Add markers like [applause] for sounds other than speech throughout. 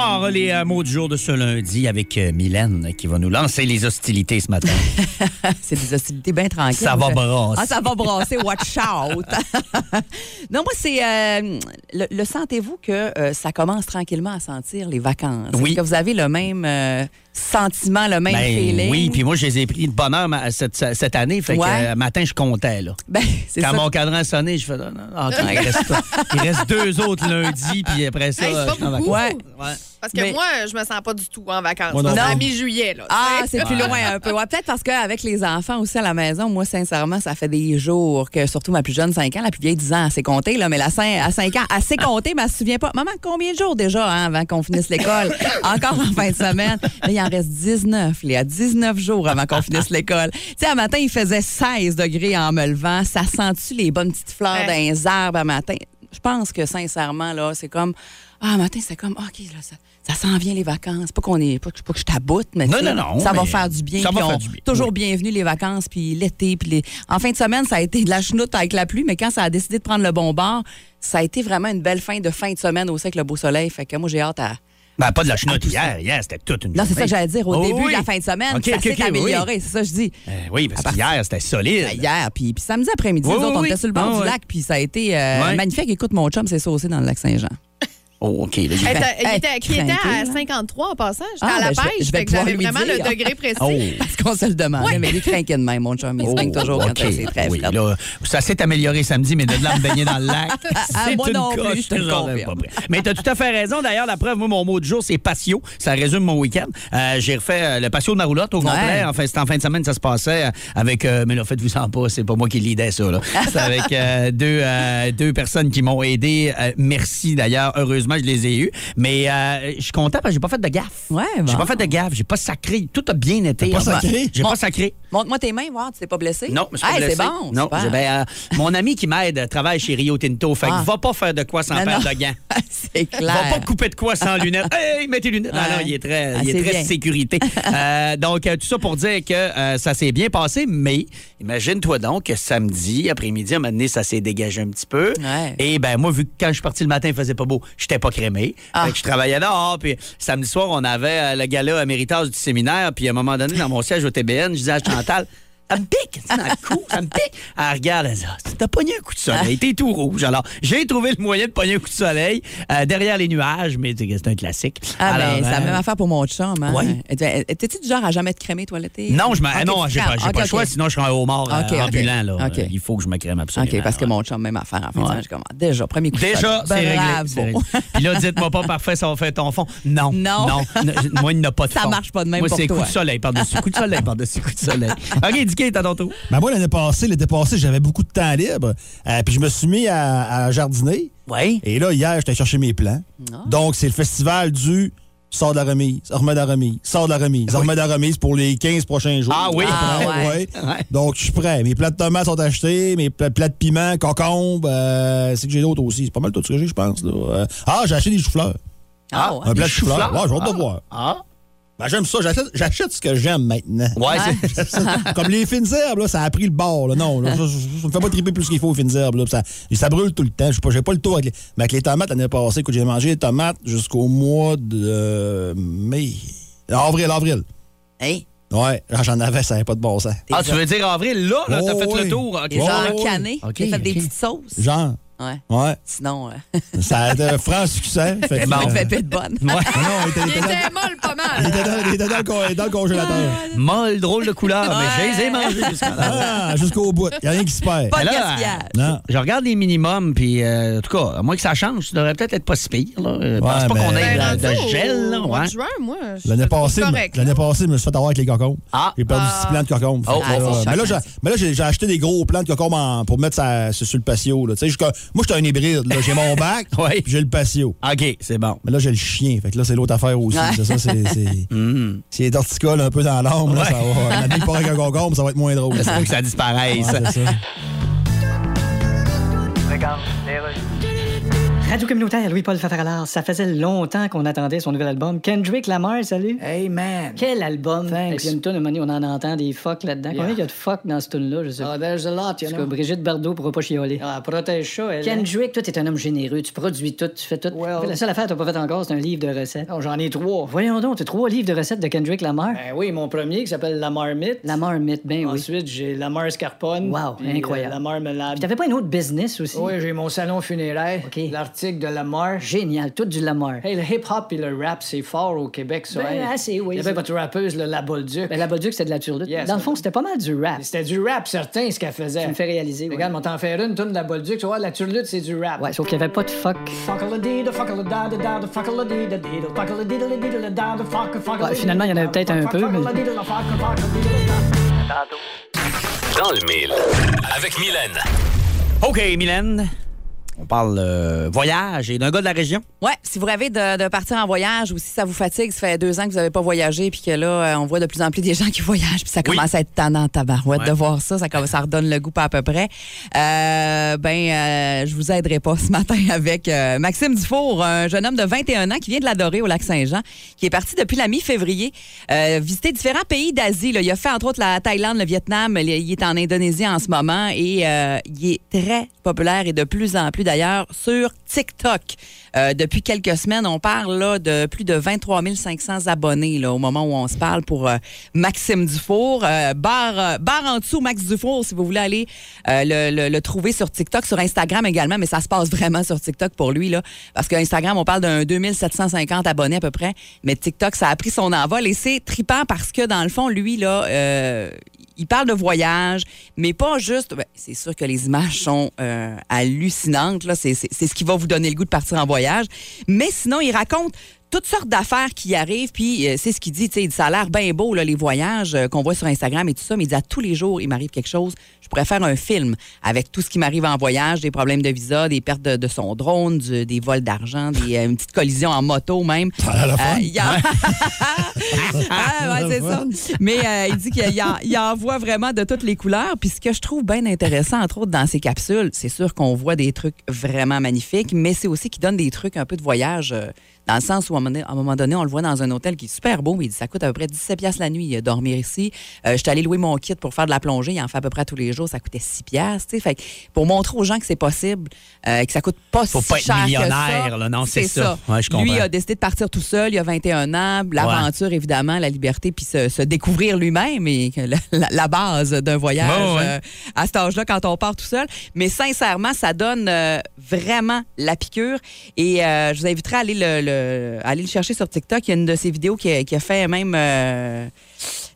Part les euh, mots du jour de ce lundi avec euh, Mylène qui va nous lancer les hostilités ce matin. [laughs] C'est des hostilités bien tranquilles. Ça va brasser. Ah, ça va brasser, watch out. [laughs] non, moi, c'est. euh, le, le sentez-vous que euh, ça commence tranquillement à sentir les vacances? Oui. Que vous avez le même euh, sentiment, le même Ben, feeling? oui, puis moi, je les ai pris de bonheur cette, cette année. Fait que Ouais. euh, matin, je comptais. Là. Ben, c'est Quand ça. mon cadran a sonné, je fais non, non, non, OK, [laughs] il, reste, il reste deux autres lundi, puis après ça, Hey, je. Ouais. Ouais. Parce que Mais- moi, je me sens pas du tout en vacances. Moi non C'est à mi-juillet, là. Ah, c'est plus loin un peu. Ouais, peut-être parce qu'avec les enfants aussi à la maison, moi, sincèrement, ça fait des jours que, surtout ma plus jeune, 5 ans, la plus vieille, 10 ans, elle sait compter, là, mais la 5, à 5 ans, elle sait compter, mais elle se souvient pas. Maman, combien de jours déjà hein, avant qu'on finisse l'école? [laughs] Encore en fin de semaine. Là, il en reste 19. Il y a 19 jours avant qu'on finisse l'école. Tu sais, un matin, il faisait 16 degrés en me levant. Ça sent-tu les bonnes petites fleurs Ouais. les arbres à matin? Je pense que, sincèrement, là, c'est comme... Ah, matin, c'est comme, OK, là, ça, ça s'en vient les vacances. Pas qu'on est, pas que, pas que je taboute, mais Non, non, non, ça va faire du bien. ça va faire du bien, Toujours oui. bienvenue les vacances, puis l'été, puis les... En fin de semaine, ça a été de la chenoute avec la pluie, mais quand ça a décidé de prendre le bon bord, ça a été vraiment une belle fin de fin de semaine aussi avec le beau soleil. Fait que moi, j'ai hâte à... Ben, pas de la chenoute ça. hier. Hier, c'était toute une Non, c'est ça que j'allais dire. Au Oh, début oui. de la fin de semaine, OK, ça OK, s'est OK, oui. amélioré, c'est ça que je dis. Euh, oui, parce part- qu'hier, c'était solide. Hier, puis, puis samedi après-midi, nous autres, oui, on était sur le bord Ah, du lac, puis ça a été euh, magnifique. Écoute, mon chum s'est saucé dans le lac Saint-Jean. Oh, OK. là, il était, qui était craqué, à là. 53 en passant. J'étais Ah, à la ben, je vais- pêche, je vais fait que j'avais pouvoir lui vraiment dire. le degré [laughs] précis. Oh. Parce qu'on se le demandait, mais il est craqué de même, mon chum. Il se baigne toujours quand c'est très oui, là, ça s'est amélioré samedi, mais de là à me baigner dans le lac. [laughs] Ah, c'est moi une non plus, coche je te le confirme. Mais tu as tout à fait raison. D'ailleurs, la preuve, moi, mon mot du jour, c'est patio. Ça résume mon week-end. Euh, J'ai refait euh, le patio de ma roulotte au complet. Ouais. Enfin, c'était en fin de semaine, ça se passait euh, avec. euh, mais là, faites-vous en pas, c'est pas moi qui lidais ça. [laughs] C'est avec euh, deux, deux personnes qui m'ont aidé. Merci d'ailleurs. Heureusement, je les ai eus. Mais euh, je suis content parce que j'ai pas fait de gaffe. Ouais, J'ai bon. pas fait de gaffe. J'ai pas sacré. Tout a bien été. Pas sacré? J'ai pas sacré. Montre-moi tes mains, voir, tu t'es pas blessé? Non, je suis pas Hey, blessé. c'est bon. Non, ben, euh, mon ami qui m'aide travaille chez Rio Tinto. Fait que Ah. va pas faire de quoi sans Non, non. de gants. [laughs] c'est clair. Va pas couper de quoi sans lunettes. Hey, mets tes lunettes. Non, il est très, Ah, il est très bien. sécurité. [laughs] Euh, donc, euh, tout ça pour dire que euh, ça s'est bien passé, mais imagine-toi donc que samedi, après-midi, à un moment donné, ça s'est dégagé un petit peu. Ouais. Et ben moi, vu que quand je suis parti le matin, il faisait pas beau, j'étais pas crémé. Ah. Fait que je travaillais dehors. Puis samedi soir, on avait euh, le gala à Méritage du séminaire. Puis à un moment donné, dans mon siège au TBN, je disais à Chantal, ça me pique, c'est dans le cou, ça me pique. Elle regarde, elle dit, Ah, t'as pogné un coup de soleil, t'es tout rouge. Alors, j'ai trouvé le moyen de pogner un coup de soleil euh, derrière les nuages, mais c'est un classique. Ah, Alors, ben, c'est la euh, même affaire pour mon chum. Hein? Ouais. Étais-tu du genre à jamais te crémer, toiletté? Non, je me, Ok, non, j'ai pas, pas le choix, sinon je serais un homard euh, ambulant. Là. Il faut que je me crème absolument. OK, parce que mon chum, même affaire. En fin de Ouais. semaine, je commence. Déjà, premier coup de Déjà, soleil. c'est réglé. Puis là, dites-moi pas parfait, ça va faire ton fond. Non. Non. Non. Moi, il n'a pas de Ça fond. marche pas de même Moi, c'est coup toi. de soleil par-dessus coup de soleil par-dessus coup de soleil. [laughs] OK, Ton tour. Ben moi, l'année passée, l'été passé, j'avais beaucoup de temps libre. Euh, puis je me suis mis à, à jardiner. Oui. Et là, hier, j'étais chercher mes plants. Ah. Donc, c'est le festival du sort de la remise, remets de la remise, sort de la remise, remets de la remise pour les 15 prochains jours. Ah oui. Ah ouais. ouais. Ouais. Donc, je suis prêt. Mes plats de tomates sont achetés, mes pla- plats de piment, concombre, euh, c'est que j'ai d'autres aussi. C'est pas mal tout ce que j'ai, je pense. là. Euh, ah, j'ai acheté des choux-fleurs. Ah, ouais. Un plat de choux-fleurs? Ouais, j'ai hâte de voir. Ah. Ben, j'aime ça. J'achète, j'achète ce que j'aime maintenant. Ouais, [laughs] c'est. [laughs] Comme les fines herbes, là, ça a pris le bord. Là. Non, là, ça, ça, me fait pas triper plus qu'il faut aux fines herbes. Là. Ça, ça brûle tout le temps. Je sais pas, j'ai pas le tour avec les, mais avec les tomates l'année passée. Écoute, j'ai mangé les tomates jusqu'au mois de euh, mai. Avril, avril. Hey, Ouais, j'en avais, ça n'avait pas de bon sens. Ah, tu veux dire avril, là, là t'as Oh, fait le tour. OK. les Ouais, gens ouais, canés. ouais. J'ai fait des petites sauces. Genre, Ouais. ouais. Sinon, euh, [laughs] Ça a été un franc succès. [laughs] Fait que, ça euh, fait de bonne. non, non, il était, il Il était dans, molle pas il mal. était dans- il était dans le con- dans le congélateur. Molle, drôle de couleur, mais je les ai mangés. Ah, jusqu'au bout. Il n'y a rien qui se perd. Pas de là. Non. Je regarde les minimums, puis euh, en tout cas, à moins que ça change, ça devrait peut-être être pas si pire. Là. Je pense Ouais, pas qu'on ait Ben, de, de rendu au gel. Là, ouais. de juin, moi, L'année passée, passée, je me suis fait avoir avec les concombres. Ah. J'ai perdu Ah. 6 plants de oh, euh, oh, mais là, j'ai, acheté des gros plants de concombres en- pour mettre ça, sur le patio. Là. Tu sais, jusqu'à- Moi, j'étais un hybride. là. J'ai mon bac, [laughs] Oui. puis j'ai le patio. OK, c'est bon. Mais là, j'ai le chien. Fait que là, c'est l'autre affaire aussi. Ouais. C'est ça, c'est. [laughs] c'est- S'il est torticole un peu dans l'âme, là, Ouais. ça va. La [laughs] vie part avec un concombre, ça va être moins drôle. C'est pas que ça disparaisse. Ouais, c'est ça. Radio communautaire Louis-Paul Fafaralard, ça faisait longtemps qu'on attendait son nouvel album. Kendrick Lamar, salut. Hey man. Quel album! Thanks. Et puis il y a une tonne on en entend des fuck là-dedans. Combien il y a de fuck dans cette tune-là, je sais pas. Oh, there's a lot, you Parce que know. Brigitte Bardot pourra pas chialer. Ah, protège ça, elle. hein? Kendrick, toi, t'es un homme généreux, tu produis tout, tu fais tout. Well- la seule affaire que t'as pas fait encore, c'est un livre de recettes. Oh, J'en ai trois. Voyons donc, t'as trois livres de recettes de Kendrick Lamar. Ben oui, mon premier qui s'appelle La Marmite. La marmite, ben oui. Ensuite, j'ai La Mar Scarpone. Wow, puis, incroyable. euh, La Marmelade. T'avais pas un autre business aussi? Oui, j'ai mon salon funéraire. OK. L'article de La Mar. Génial, tout du Lamar. Hey, le hip-hop et le rap, c'est fort au Québec, ça. Ben, hey. assez, oui, Il y avait votre rappeuse, là, La Bolduc. Ben, la Bolduc, c'était de la turlute. Yes. Dans le fond, c'était pas mal du rap. C'était du rap, certain, ce qu'elle faisait. Tu me fais réaliser, ouais. Regarde, on t'en faire une, tourne de La Bolduc. Tu vois, la turlute, c'est du rap. Ouais, sauf qu'il y avait pas de fuck. Ouais, finalement, il y en avait peut-être un peu, mais- Dans le mille. Avec Mylène. OK, Mylène. On parle euh, voyage et d'un gars de la région. Ouais, si vous rêvez de, de partir en voyage ou si ça vous fatigue, ça fait deux ans que vous n'avez pas voyagé puis que là, euh, on voit de plus en plus des [laughs] gens qui voyagent puis ça Oui. commence à être tannant tabarouette Ouais. de voir ça. Ça, redonne le goût pas à peu près. Euh, ben, euh, je vous aiderai pas [laughs] ce matin avec euh, Maxime Dufour, un jeune homme de 21 ans qui vient de l'adorer au lac Saint-Jean, qui est parti depuis la mi-février visiter différents pays d'Asie. Il a fait entre autres la Thaïlande, le Vietnam. Il est en Indonésie en ce moment et il est très populaire et de plus en plus d'ailleurs sur TikTok. Euh, depuis quelques semaines, on parle de plus de 23 500 abonnés au moment où on se parle pour euh, Maxime Dufour. Euh, barre, en dessous, Max Dufour, si vous voulez aller le, trouver sur TikTok, sur Instagram également, mais ça se passe vraiment sur TikTok pour lui. Là, parce qu'Instagram, on parle d'un 2750 abonnés à peu près, mais TikTok, ça a pris son envol et c'est trippant parce que dans le fond, lui, là, il parle de voyage, mais pas juste. ben, c'est sûr que les images sont euh, hallucinantes. C'est ce qui va vous donner le goût de partir en voyage. Mais sinon, il raconte toutes sortes d'affaires qui arrivent, puis euh, c'est ce qu'il dit, tu sais, ça a l'air bien beau, là, les voyages euh, qu'on voit sur Instagram et tout ça, mais il dit à tous les jours, il m'arrive quelque chose, je pourrais faire un film avec tout ce qui m'arrive en voyage, des problèmes de visa, des pertes de, de son drone, du- des vols d'argent, des, euh, une petite collision en moto même. Ça a l'air le fun. Euh, il [laughs] ah, ouais, c'est ça. Mais il dit qu'il en, il en voit vraiment de toutes les couleurs. Puis ce que je trouve bien intéressant, entre autres, dans ces capsules, c'est sûr qu'on voit des trucs vraiment magnifiques, mais c'est aussi qu'il donne des trucs un peu de voyage, euh, dans le sens où, à un moment donné- on le voit dans un hôtel qui est super beau, mais il dit ça coûte à peu près 17 piastres la nuit euh, dormir ici. Euh, je suis allé louer mon kit pour faire de la plongée, il en fait à peu près tous les jours, ça coûtait 6 piastres. tu sais. Fait que pour montrer aux gens que c'est possible, euh, que ça coûte pas Faut si pas être cher que millionnaire, ça. là, non, c'est ça. Ouais, je comprends. Lui a décidé de partir tout seul, il a 21 ans, l'aventure évidemment, la liberté, puis se, se découvrir lui-même et la, la- la base d'un voyage ouais. euh, à cet âge-là quand on part tout seul. Mais sincèrement, ça donne vraiment la piqûre et je vous inviterai à aller le, le- aller le chercher sur TikTok. Il y a une de ses vidéos qui a, fait même... euh,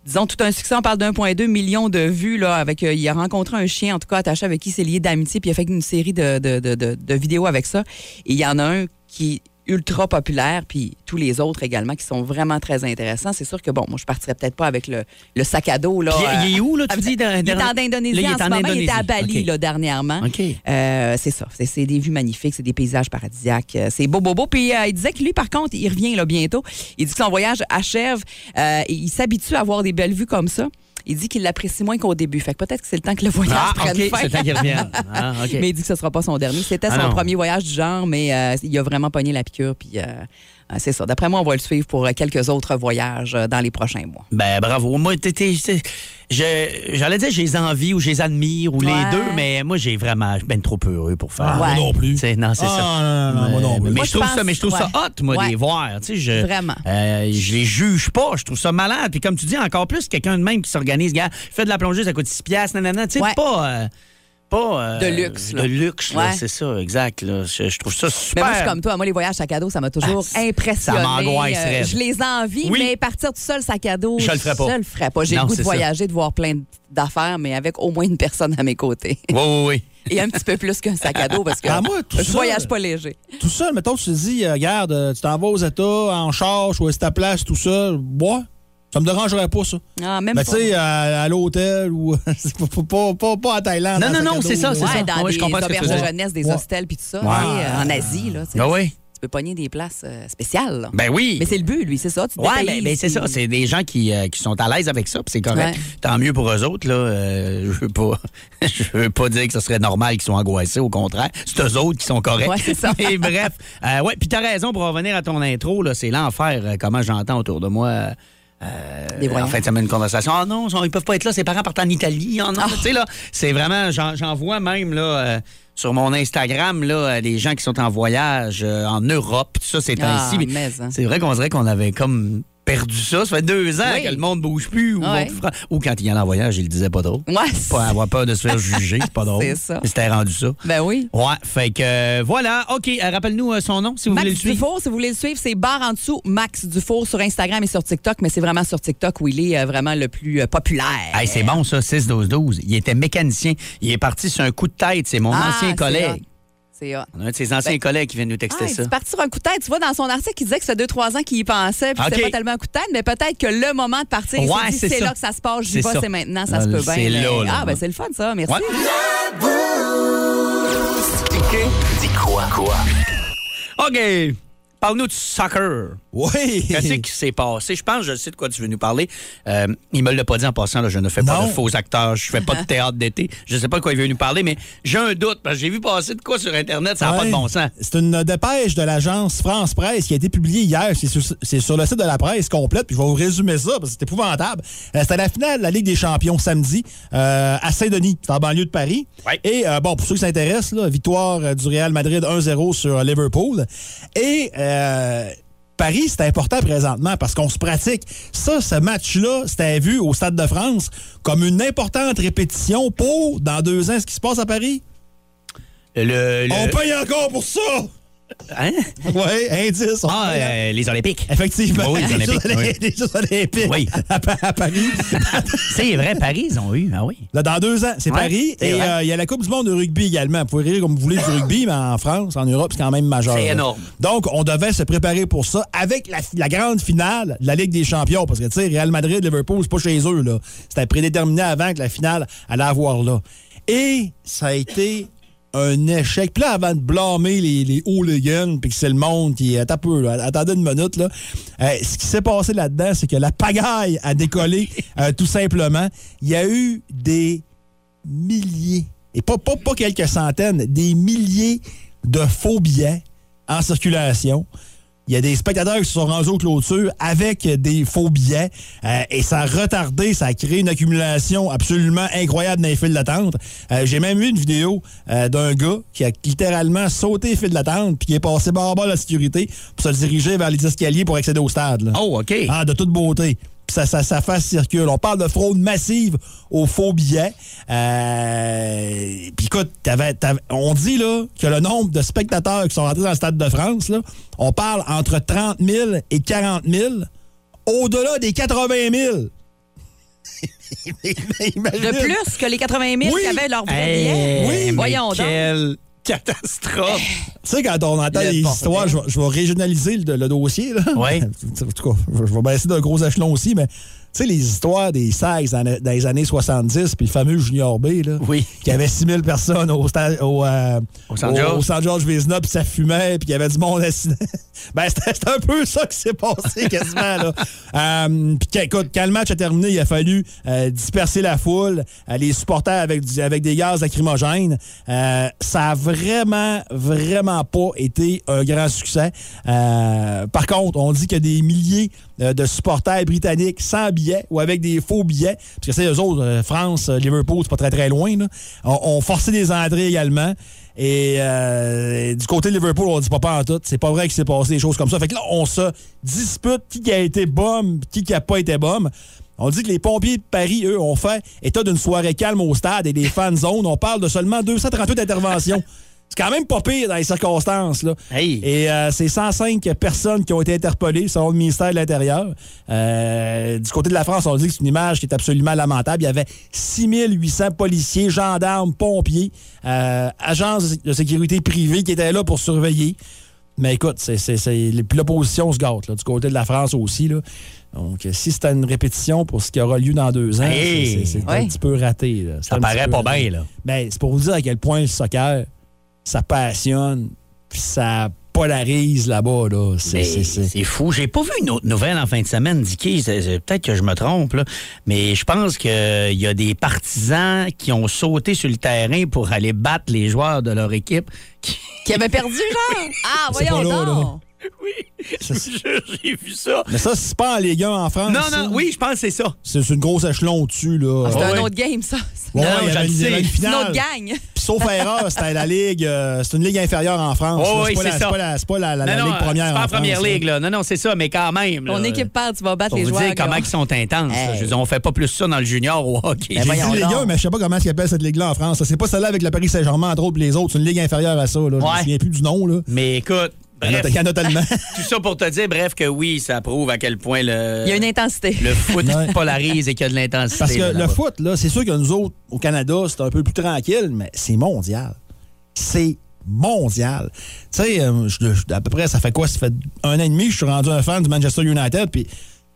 disons, tout un succès. On parle d'1,2 million de vues. Là, avec, euh, il a rencontré un chien, en tout cas, attaché avec qui c'est lié d'amitié, puis il a fait une série de, de, de, de- de vidéos avec ça. Et il y en a un qui ultra populaire, puis tous les autres également qui sont vraiment très intéressants. C'est sûr que, bon, moi, je partirais peut-être pas avec le, le sac à dos. Là, Puis, il- il est où, là, tu dis, dans- Il est en Indonésie Là, il est en ce en moment. Il était à. Bali, là, dernièrement. OK. Euh, c'est ça. C'est- des vues magnifiques, c'est des paysages paradisiaques. euh, C'est beau, beau, beau. Puis euh, il disait que lui, par contre, il revient là bientôt. Il dit que son voyage achève. euh, et il s'habitue à avoir des belles vues comme ça. Il dit qu'il l'apprécie moins qu'au début. Fait que peut-être que c'est le temps que le voyage Ah, prenne fin. c'est le temps qu'il revienne. [laughs] Ah. Mais il dit que ce sera pas son dernier. C'était Ah son non. premier voyage du genre, mais euh, il a vraiment pogné la piqûre. Puis euh, c'est ça. D'après moi, on va le suivre pour euh, quelques autres voyages euh, dans les prochains mois. Ben bravo. Moi, j'allais dire j'ai les envies ou j'ai les admire ou Ouais. les deux, mais moi j'ai vraiment ben trop heureux pour faire. Ah, moi Ouais. non plus. Non, c'est Ah, ça. non, non, non, moi non plus. Mais Moi, je trouve pense- ça, mais je trouve ça hot, moi, Ouais. de les voir. Tu sais, je, Vraiment. euh, je les juge pas. Je trouve ça malade. Puis comme tu dis, encore plus, quelqu'un de même qui s'organise, gars, fait de la plongée, ça coûte 6 piastres, nanana. Tu sais, Ouais. pas. euh, pas euh, De luxe, là. De luxe, Ouais. c'est ça, exact. Là. Je, je trouve ça Mais super. moi, je suis comme toi. Moi, les voyages sac à dos, ça m'a toujours Ah, impressionné. ça m'angoisserait. Euh, je les envie, Oui. mais partir tout seul sac à dos, Je le ferais pas. Je le ferais pas. J'ai le goût de ça. voyager, de voir plein d'affaires, mais avec au moins une personne à mes côtés. Oui, oui, oui. [laughs] Et un petit peu plus qu'un sac à dos parce que Ah, moi, tout je ça- voyage pas léger. Tout seul, mettons, tu te dis, euh, regarde, tu t'en vas aux États, en char, choisis ta place, tout seul, bois. Ça me dérangerait pas, ça. Ah, même Mais pas. tu sais, à, à l'hôtel ou. [laughs] pas, pas, pas, pas à Thaïlande. Non, non, non, c'est ça, c'est Ouais, ça. dans Ouais, je des comprends ce que tu auberges veux de dire. jeunesse, des Ouais. hostels puis tout ça. Euh, en Asie, là. Ah oui. Tu peux pogner des places euh, spéciales. là. Ben oui. Mais c'est le but, lui, c'est ça. Tu Ouais, mais, mais c'est ça. C'est des gens qui, euh, qui sont à l'aise avec ça, puis c'est correct. Ouais. Tant mieux pour eux autres. Là. Euh, je veux pas, [laughs] je veux pas dire que ce serait normal qu'ils soient angoissés. Au contraire, c'est eux autres qui sont corrects. Ouais, c'est ça. [laughs] mais bref, euh, ouais. Puis t'as raison pour revenir à ton intro. Là, c'est l'enfer. euh, comment j'entends autour de moi. Euh, Des en fait, ça met une conversation. Ah non, ils peuvent pas être là. Ses parents partent en Italie. Ah non, là, c'est vraiment. J'en, vois même là. euh, sur mon Instagram, là, euh, les gens qui sont en voyage euh, en Europe, tout ça, c'est Ah, ainsi. mais, hein. C'est vrai qu'on dirait qu'on avait comme perdu ça. Ça fait deux ans Oui. que le monde bouge plus. Ou, Ouais. quand il y en en voyage, il le disait pas trop. Ouais. Pas avoir peur de se faire [laughs] juger, c'est pas drôle. C'est ça. C'était rendu ça. Ben oui. Ouais, fait que euh, voilà. OK, euh, rappelle-nous euh, son nom si vous voulez le Max suivre. Dufour, si vous voulez le suivre, c'est barre en dessous, Max Dufour sur Instagram et sur TikTok, mais c'est vraiment sur TikTok où il est euh, vraiment le plus populaire. Hey, c'est bon ça, 6-12-12. Il était mécanicien. Il est parti sur un coup de tête. C'est mon Ah, ancien collègue. C'est hot. On a un de ses anciens Ben- collègues qui vient nous texter Ah, ça. il est parti sur un coup de tête. Tu vois, dans son article, il disait que ça fait 2-3 ans qu'il y pensait, puis OK. c'était pas tellement un coup de tête, mais peut-être que le moment de partir, Ouais, c'est là que ça se passe, j'y vais, c'est maintenant, ça se peut bien. c'est là, là. Ah, ben c'est le fun, ça. Merci. Ouais. Dis quoi? Quoi? OK. Parle-nous de soccer. Oui. Qu'est-ce qui s'est passé? Je pense que je sais de quoi tu veux nous parler. Euh, il me l'a pas dit en passant, là, je ne fais pas de faux acteurs, je fais pas de théâtre d'été. Je sais pas de quoi il veut nous parler, mais j'ai un doute, parce que j'ai vu passer de quoi sur Internet, ça n'a pas de bon sens. C'est une dépêche de l'agence France Presse qui a été publiée hier. C'est sur, le site de la presse complète. Puis je vais vous résumer ça parce que c'est épouvantable. Euh, C'était la finale de la Ligue des Champions samedi euh, à Saint-Denis. C'est en banlieue de Paris. Ouais. Et euh, bon, pour ceux qui s'intéressent, victoire euh, du Real Madrid 1-0 sur Liverpool. Et euh, Paris, c'est important présentement parce qu'on se pratique. Ça, ce match-là, c'était vu au Stade de France comme une importante répétition pour, dans deux ans, ce qui se passe à Paris? Le, le- On paye encore pour ça! Hein? Oui, indice. Ah, euh, les Olympiques. Effectivement. Oui, les Olympiques, oui. les Jeux olympiques Oui. à, Pa- à Paris. C'est vrai, Paris, ils ont eu. Ah oui. Là, dans deux ans, c'est Ouais, Paris. Et euh, il y a la Coupe du monde de rugby également. Vous pouvez rire comme vous voulez du rugby, mais en France, en Europe, c'est quand même majeur. C'est énorme. Donc, on devait se préparer pour ça avec la, la grande finale de la Ligue des champions. Parce que, tu sais, Real Madrid, Liverpool, c'est pas chez eux. là. C'était prédéterminé avant que la finale allait avoir là. Et ça a été un échec. Puis là, avant de blâmer les, les hooligans, puis que c'est le monde qui... Attends un peu, là. attendez une minute. Là. Euh, ce qui s'est passé là-dedans, c'est que la pagaille a décollé, [laughs] euh, tout simplement. Il y a eu des milliers, et pas, pas, pas quelques centaines, des milliers de faux billets en circulation. Il y a des spectateurs qui se sont rendus aux clôtures avec des faux billets euh, et ça a retardé, ça a créé une accumulation absolument incroyable dans les files d'attente. Euh, J'ai même vu une vidéo euh, d'un gars qui a littéralement sauté les files d'attente puis qui est passé bas bas la sécurité pour se diriger vers les escaliers pour accéder au stade. là. Oh, OK. Ah, de toute beauté. Ça, ça, ça face circule. On parle de fraude massive aux faux billets. Euh, Puis écoute, t'avais- t'avais- on dit là que le nombre de spectateurs qui sont rentrés dans le Stade de France, là, on parle entre 30 000 et 40 000, au-delà des 80 000. [laughs] Imagine. De plus que les 80 000 Oui. qui avaient leur vrai Hey, billet. Oui, voyons donc. Catastrophe. Tu sais, quand on entend Le les histoires, je vais, régionaliser le, le dossier. Là. Ouais. [laughs] en tout cas, je je vais baisser d'un gros échelon aussi, mais sais, les histoires des Sags dans, les années 70, puis le fameux Junior B, là, Oui. qui avait 6000 personnes au, au, euh, Au San George. au San George Vézina, puis ça fumait, puis il y avait du monde assis. [laughs] ben, c'était un peu ça qui s'est passé quasiment. là. [laughs] Euh, puis écoute, quand le match a terminé, il a fallu euh, disperser la foule, euh, les supporters avec, du- avec des gaz lacrymogènes. Euh, ça a vraiment, vraiment pas été un grand succès. Euh, par contre, on dit qu'il y a des milliers de supporters britanniques sans billets ou avec des faux billets. Parce que c'est eux autres, euh, France, euh, Liverpool, c'est pas très très loin. Là. On, on forçait des entrées également. Et euh, du côté de Liverpool, on dit pas pas en tout. C'est pas vrai qu'il s'est passé des choses comme ça. Fait que là, on se dispute qui a été bum, qui qui a pas été bum. On dit que les pompiers de Paris, eux, ont fait état d'une soirée calme au stade et des fan zones. On parle de seulement 238 interventions. C'est quand même pas pire dans les circonstances. Là. Hey. Et euh, c'est 105 personnes qui ont été interpellées selon le ministère de l'Intérieur. Euh, du côté de la France, on dit que c'est une image qui est absolument lamentable. Il y avait 6800 policiers, gendarmes, pompiers, euh, agences de sécurité privée qui étaient là pour surveiller. Mais écoute, c'est, c'est, c'est- puis l'opposition se gâte, là, du côté de la France aussi. Là. Donc, si c'était une répétition pour ce qui aura lieu dans deux ans, Hey! c'est, c'est- c'est Ouais. un petit peu raté. là. Ça paraît pas raté. bien, là. Ben, c'est pour vous dire à quel point le soccer, ça passionne, puis ça polarise là-bas. Là. C'est, Mais c'est- c'est- C'est fou. J'ai pas vu une autre nouvelle en fin de semaine, Dicky. Peut-être que je me trompe, là. mais je pense qu'il y a des partisans qui ont sauté sur le terrain pour aller battre les joueurs de leur équipe. qui- Qui avait perdu, genre? [laughs] Ah, C'est voyons là, donc. Jure, J'ai vu ça. Mais ça, c'est pas en Ligue 1 en France. Non, ça. non, oui, je pense que c'est ça. C'est c'est une grosse échelon au-dessus. Là. C'est Ouais, un ouais. autre game, ça. Ouais, Non, il y je avait le une, sais. une C'est une finale. autre gang. Sauf erreur, [laughs] c'était la Ligue. euh, c'est une ligue inférieure en France. Oui, c'est pas, la- ça. c'est pas la, c'est pas la- la- la non, non, Ligue première. c'est pas en en première France, ligue, là. Non, non, c'est ça, mais quand même. Ton là. équipe perd, tu vas battre les vous joueurs. dire comment ils sont intenses. Hey. Je dire, on fait pas plus ça dans le junior au hockey. Ben J'ai voyons dit Ligue donc. 1, mais je sais pas comment ils appellent cette ligue-là en France. C'est pas celle-là avec le Paris Saint-Germain, entre autres, puis les autres. C'est une ligue inférieure à ça. Là. Je me souviens plus du nom. Là. Mais écoute, bref, il y en a tellement. tout ça pour te dire, bref, que oui, ça prouve à quel point le, Il y a une intensité. le foot polarise et qu'il y a de l'intensité. Parce que là, le foot, là, c'est sûr que nous autres, au Canada, c'est un peu plus tranquille, mais c'est mondial. C'est mondial. Tu sais, euh, à peu près, ça fait quoi? Ça fait un an et demi que je suis rendu un fan du Manchester United, puis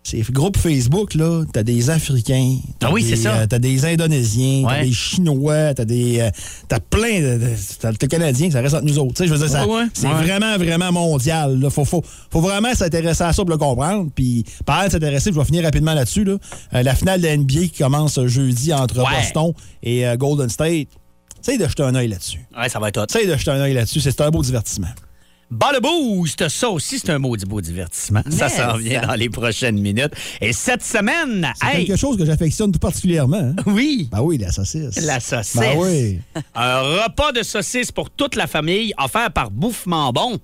ces groupes Facebook, là, t'as des Africains. t'as Ah oui, des, c'est ça. euh, t'as des Indonésiens, t'as des Chinois, t'as des. euh, t'as plein de. t'as le Canadien, ça reste entre nous autres. Tu sais, je veux dire, ça- Ouais, ouais. c'est vraiment, vraiment mondial. Là. Faut, faut, faut vraiment s'intéresser à ça pour le comprendre. Puis, de s'intéresser, je vais finir rapidement là-dessus. Là. Euh, la finale de la NBA qui commence jeudi entre. Boston et Golden State. Essaye de jeter un œil là-dessus. Ouais, ça va être hot. Essaye de jeter un œil là-dessus. C'est un beau divertissement. Bas le boost, ça aussi, c'est un maudit beau divertissement. Ça Yes. s'en vient dans les prochaines minutes. Et cette semaine, C'est hey, quelque chose que j'affectionne tout particulièrement. hein. oui, Ben oui, la saucisse. la saucisse. Ben oui. Un repas de saucisse pour toute la famille offert par Bouffement Bon.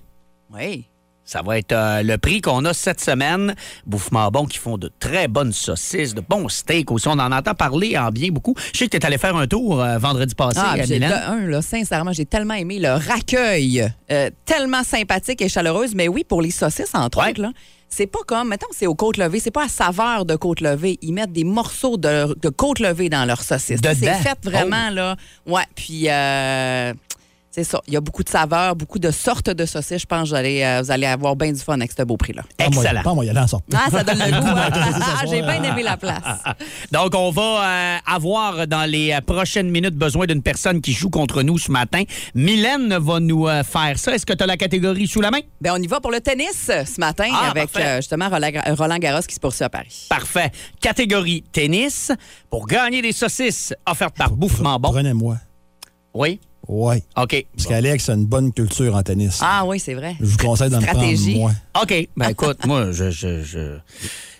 Oui. Ça va être euh, le prix qu'on a cette semaine. Bouffement Bon qui font de très bonnes saucisses, de bons steaks aussi. On en entend parler en bien beaucoup. Je sais que tu es allé faire un tour euh, vendredi passé Ah, à Milan. un, là, sincèrement, j'ai tellement aimé le raccueil. Euh, tellement sympathique et chaleureuse. Mais oui, pour les saucisses, entre Ouais. autres, là, c'est pas comme, mettons, c'est aux côtes levées, c'est pas à saveur de côte levée. Ils mettent des morceaux de, de côte levée dans leurs saucisses. C'est fait vraiment, Oh. là. Ouais, puis. euh, c'est ça. Il y a beaucoup de saveurs, beaucoup de sortes de saucisses. Je pense que vous allez, euh, vous allez avoir bien du fun avec ce beau prix-là. Excellent. Pas moi, y aller en sortant. Ah, ça donne le goût. hein? [laughs] Ah, J'ai bien aimé la place. [laughs] Donc, on va euh, avoir dans les euh, prochaines minutes besoin d'une personne qui joue contre nous ce matin. Mylène va nous euh, faire ça. Est-ce que tu as la catégorie sous la main? Ben, on y va pour le tennis ce matin Ah, avec euh, justement Roland, Roland Garros qui se poursuit à Paris. Parfait. Catégorie tennis. Pour gagner des saucisses offertes par Bouffement Bon. Prenez-moi. Oui? Ouais. OK. Parce qu'Alex a une bonne culture en tennis. Ah oui, c'est vrai. Je vous conseille d'en prendre Stratégie. moi. OK. Ben écoute, moi, je, je, je,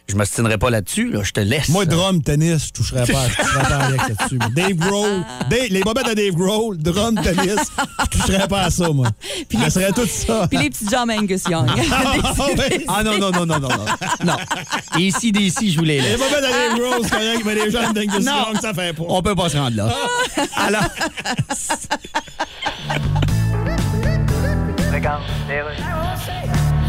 je m'ostinerai pas là-dessus. Là. Je te laisse. Moi, drum, tennis, je toucherais pas, je toucherais pas là-dessus. Dave Grohl, Dave- les bobettes de Dave Grohl, drum, tennis, je toucherais pas à ça, moi. [laughs] Je laisserais tout ça. Puis les petits John Angus Young. [laughs] Ah. [laughs] Ah non, non, non, non, non, non. non. Et ici, d'ici, je voulais Les laisse. bobettes de Dave Grohl, c'est correct, mais les gens d'Angus Non. Young, ça fait pas. On peut pas se rendre là. Alors,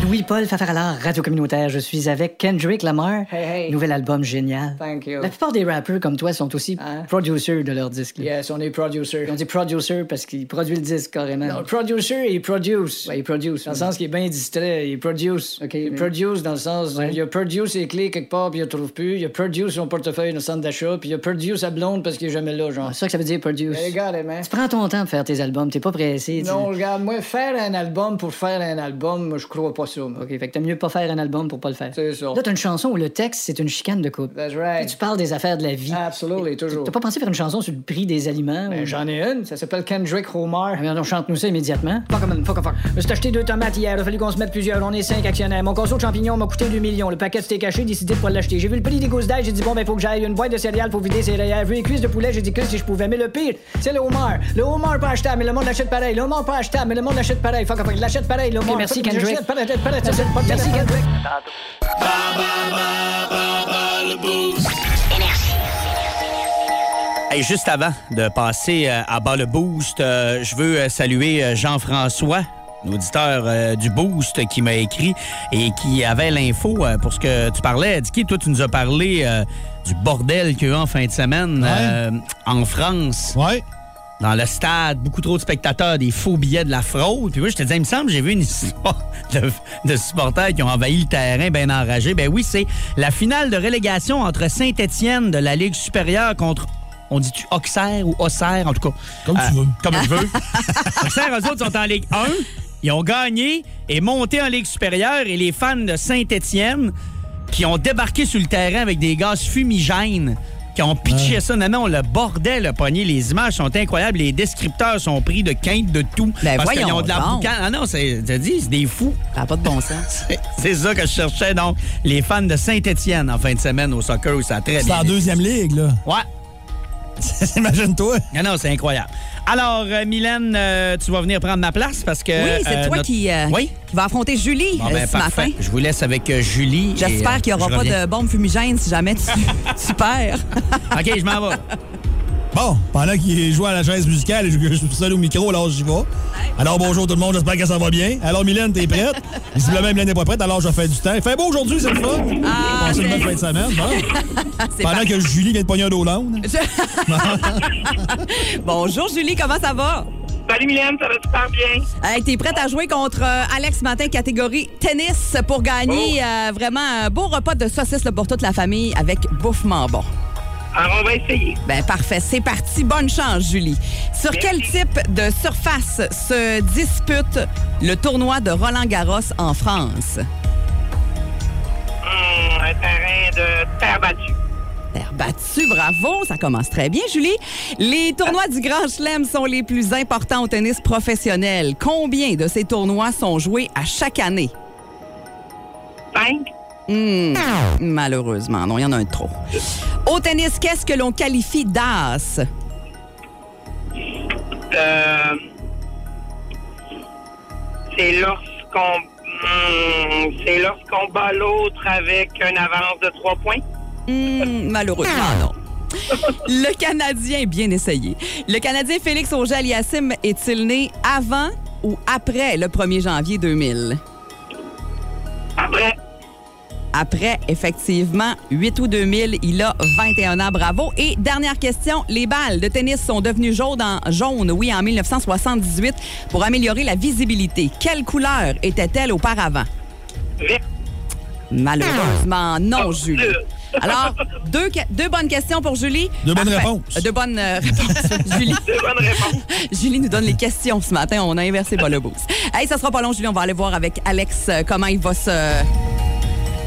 Louis-Paul Fafaralard, radio communautaire. Je suis avec Kendrick Lamar. Hey, hey. Nouvel album génial. Thank you. La plupart des rappeurs comme toi sont aussi Hein? producers de leur disque. là. Yes, on est producer. On dit producer parce qu'il produit le disque carrément. Non, producer, il produce. Ouais, il produce. Dans le sens qu'il est bien distrait, il produce. OK, Il mais- produce dans le sens, Ouais. il a produce ses clés quelque part puis il ne trouve plus. Il a produce son portefeuille dans le centre d'achat puis il a produce sa blonde parce qu'il est jamais là, genre. C'est ça que ça veut dire produce. Hey, regarde, man. Tu prends ton temps pour faire tes albums, t'es pas pressé. tu- Non, regarde, moi, faire un album pour faire un album, moi, je crois pas ça, OK, fait que t'as mieux pas faire un album pour pas le faire. C'est ça. Là, t'as une chanson où le texte, c'est une chicane de couple. That's Puis right. Tu parles des affaires de la vie. Absolutely, toujours. T'as pas pensé faire une chanson sur le prix des aliments? Ben, ou- J'en ai une, ça s'appelle Kendrick Homer. Ah, mais on chante-nous ça immédiatement. Fuck, man, fuck, fuck. Je suis acheté deux tomates hier, il a fallu qu'on se mette plusieurs. On est cinq actionnaires. Mon conso de champignons m'a coûté 2 millions. Le paquet c'était caché, décidé de pas l'acheter. J'ai vu le prix des gousses d'ail, j'ai dit bon, ben, faut que j'aille. Une boîte de céréales pour vider ses rayères. Vu les cuisses de poulet, j'ai dit que si je pouvais. Mais le pire, c'est le homard. Le homard pas achetable, mais le monde l'achète pareil. Le homard pas achetable, mais le monde l'achète pareil. Fuck, fuck, l'achète pareil. Le homard. merci, Fuck, Kendrick. Merci, hey, juste avant de passer euh, à bas le boost, euh, je veux euh, saluer Jean-François. L'auditeur euh, du Boost qui m'a écrit et qui avait l'info euh, pour ce que tu parlais. Dicky, toi, tu nous as parlé euh, du bordel qu'il y a eu en fin de semaine Ouais. euh, en France? Ouais. Dans le stade, beaucoup trop de spectateurs, des faux billets de la fraude. Puis moi, je te disais, il me semble, j'ai vu une histoire [laughs] de, de supporters qui ont envahi le terrain bien enragés. Ben oui, c'est la finale de relégation entre Saint-Étienne de la Ligue supérieure contre on dit-tu Auxerre ou Auxerre, en tout cas. Comme tu Euh, veux. Comme je veux. [laughs] Auxerre, eux autres sont en Ligue 1. Ils ont gagné et monté en Ligue supérieure. Et les fans de Saint-Étienne qui ont débarqué sur le terrain avec des gaz fumigènes, qui ont pitché ça. Non, non, le bordel a pogné. Les images sont incroyables. Les descripteurs sont pris de quinte de tout. Ben parce qu'ils ont de la donc. boucane. Ah non, c'est, dit, c'est des fous. Ça n'a pas de bon sens. [laughs] C'est- C'est ça que je cherchais, donc. Les fans de Saint-Étienne en fin de semaine au soccer où ça a très C'est bien. en été. deuxième ligue, là. Ouais. [laughs] Imagine-toi. Non, non, c'est incroyable. Alors, euh, Mylène, euh, tu vas venir prendre ma place parce que. oui, c'est euh, toi notre- qui, euh, Oui? qui va affronter Julie Bon, euh, ben, ce parfait. matin. Je vous laisse avec euh, Julie. et, J'espère euh, qu'il n'y aura je pas reviens. de bombe fumigène si jamais tu, [laughs] tu perds. [laughs] OK, je m'en vais. Bon, pendant qu'il joue à la chaise musicale et je suis seul au micro, alors j'y vais. Alors bonjour tout le monde, j'espère que ça va bien. Alors Mylène, t'es prête? [laughs] Visiblement, Mylène n'est pas prête, alors je fais du temps. Il fait beau aujourd'hui, c'est le fun. Ah, Passez une bonne fin de semaine. Bon. [laughs] Pendant que Julie vient de pogner un Hollande. [laughs] Bonjour Julie, comment ça va? Salut Mylène, ça va super bien. Hey, T'es prête à jouer contre euh, Alex Matin, catégorie tennis, pour gagner euh, vraiment un beau repas de saucisses là, pour toute la famille avec bouffement bon. Alors, on va essayer. Ben parfait, c'est parti. Bonne chance, Julie. Sur quel type de surface se dispute le tournoi de Roland Garros en France? Hum, un terrain de terre battue. Terre battue, bravo, ça commence très bien, Julie. Les tournois du Grand Chelem sont les plus importants au tennis professionnel. Combien de ces tournois sont joués à chaque année? Cinq. Hmm, malheureusement, non, il y en a un de trop. Au tennis, qu'est-ce que l'on qualifie d'as? Euh, c'est lorsqu'on hum, c'est lorsqu'on bat l'autre avec une avance de trois points. Hmm, malheureusement, non. [laughs] Le Canadien, bien essayé. Le Canadien Félix Auger-Aliassime est-il né avant ou après le 1er janvier 2000? Après, effectivement, 8 août 2000, il a 21 ans, bravo. Et dernière question, les balles de tennis sont devenues jaunes en jaune, oui, en 1978, pour améliorer la visibilité. Quelle couleur était-elle auparavant? Malheureusement, non, Julie. euh, Alors, deux, deux bonnes questions pour Julie. Deux bonnes réponses. Deux bonnes euh, réponses. [laughs] Julie. Deux bonnes réponses. Julie nous donne les questions ce matin. On a inversé pas le boost. Hey, ça sera pas long, Julie. On va aller voir avec Alex euh, comment il va se.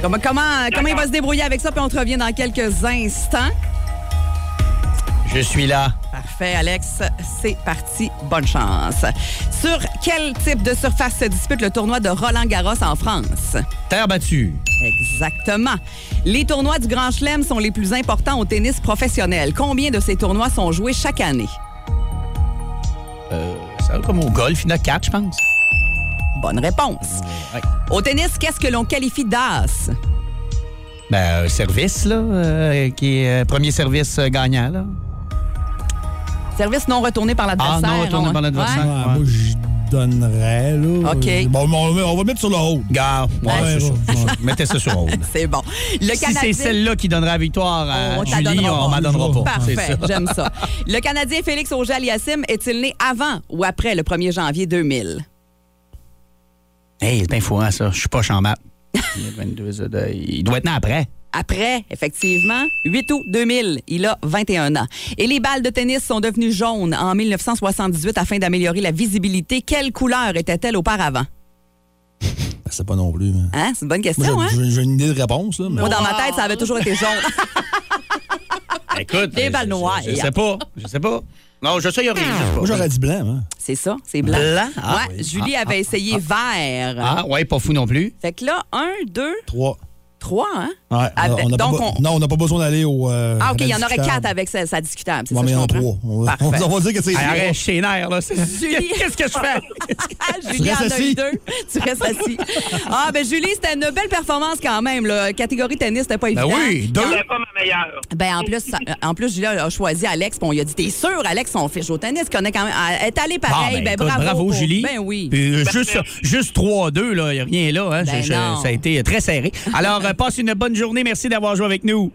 Comment, comment, comment il va se débrouiller avec ça, puis on te revient dans quelques instants. Je suis là. Parfait, Alex. C'est parti. Bonne chance. Sur quel type de surface se dispute le tournoi de Roland Garros en France? Terre battue. Exactement. Les tournois du Grand Chelem sont les plus importants au tennis professionnel. Combien de ces tournois sont joués chaque année? Euh, ça comme au golf, il y en a quatre, je pense. Bonne réponse. Ouais. Au tennis, qu'est-ce que l'on qualifie d'as? Ben, un service, là, euh, qui est euh, premier service euh, gagnant, là. Service non retourné par l'adversaire. Ah, non retourné on- par l'adversaire. Ouais. Moi, je donnerais, là. OK. Bon, on va- on va mettre sur le haut. Ouais. [laughs] Mettez ça sur hold. C'est bon. Le Si Canadien... c'est celle-là qui donnera la victoire à On t'en Julie, on m'en donnera pas. Parfait, j'aime ça. Le Canadien Félix Auger-Aliassime est-il né avant ou après le 1er janvier 2000? Hey, c'est bien fou, hein, ça. Je suis pas chambat. Il y a 22 heures de- il doit être né après. Après, effectivement, 8 août 2000, il a 21 ans. Et les balles de tennis sont devenues jaunes en 1978 afin d'améliorer la visibilité. Quelle couleur était-elle auparavant? [laughs] Ben, C'est pas non plus. hein. Hein? C'est une bonne question, hein? j'ai- une idée de réponse, là. mais- Moi, dans ma tête, ça avait toujours été jaune. [laughs] Écoute. Des je- balles je- noires. Je, sais pas. Je sais pas. Non, je sais, il y a rien. Moi, j'aurais dit blanc, hein. C'est ça, c'est blanc. Blanc? Ah, ouais, oui. Julie Ah, avait essayé vert. Ah, ouais, pas fou non plus. Fait que là, un, deux, Trois. trois, hein? Ouais, Avec- on a pas donc, be- on- Non, on n'a pas besoin d'aller au. euh, Ah, OK, il y en aurait quatre avec sa, sa discutable. y je en trois. On va, on dire que c'est. Arrête, nerfs, là. [laughs] Qu'est-ce que je fais? Ah, [laughs] Julie en restes a eu assis. deux. Tu restes assis. Ah, ben Julie, c'était une belle performance quand même. Là. Catégorie tennis, c'était pas Ben évident. oui, deux. C'est pas ma meilleure. Ben en plus, en plus Julie a choisi Alex. Puis on lui a dit T'es sûr, Alex, on fiche au tennis, connaît quand même. Elle est allée Ah, pareil. ben, écoute, bravo. pour- Julie. Ben oui. Puis, euh, juste, juste 3-2, là, il n'y a rien là. Hein. Ben Je- je- non. ça a été très serré. Alors, euh, passe une bonne journée. Merci d'avoir joué avec nous.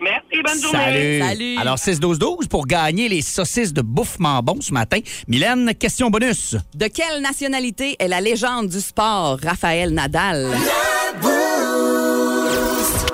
Merci. Bonne journée. Salut. Salut. Alors, 6-12-12 pour gagner les saucisses de bouffement bon ce matin. Mylène, question bonus. De quelle nationalité est la légende du sport, Raphaël Nadal?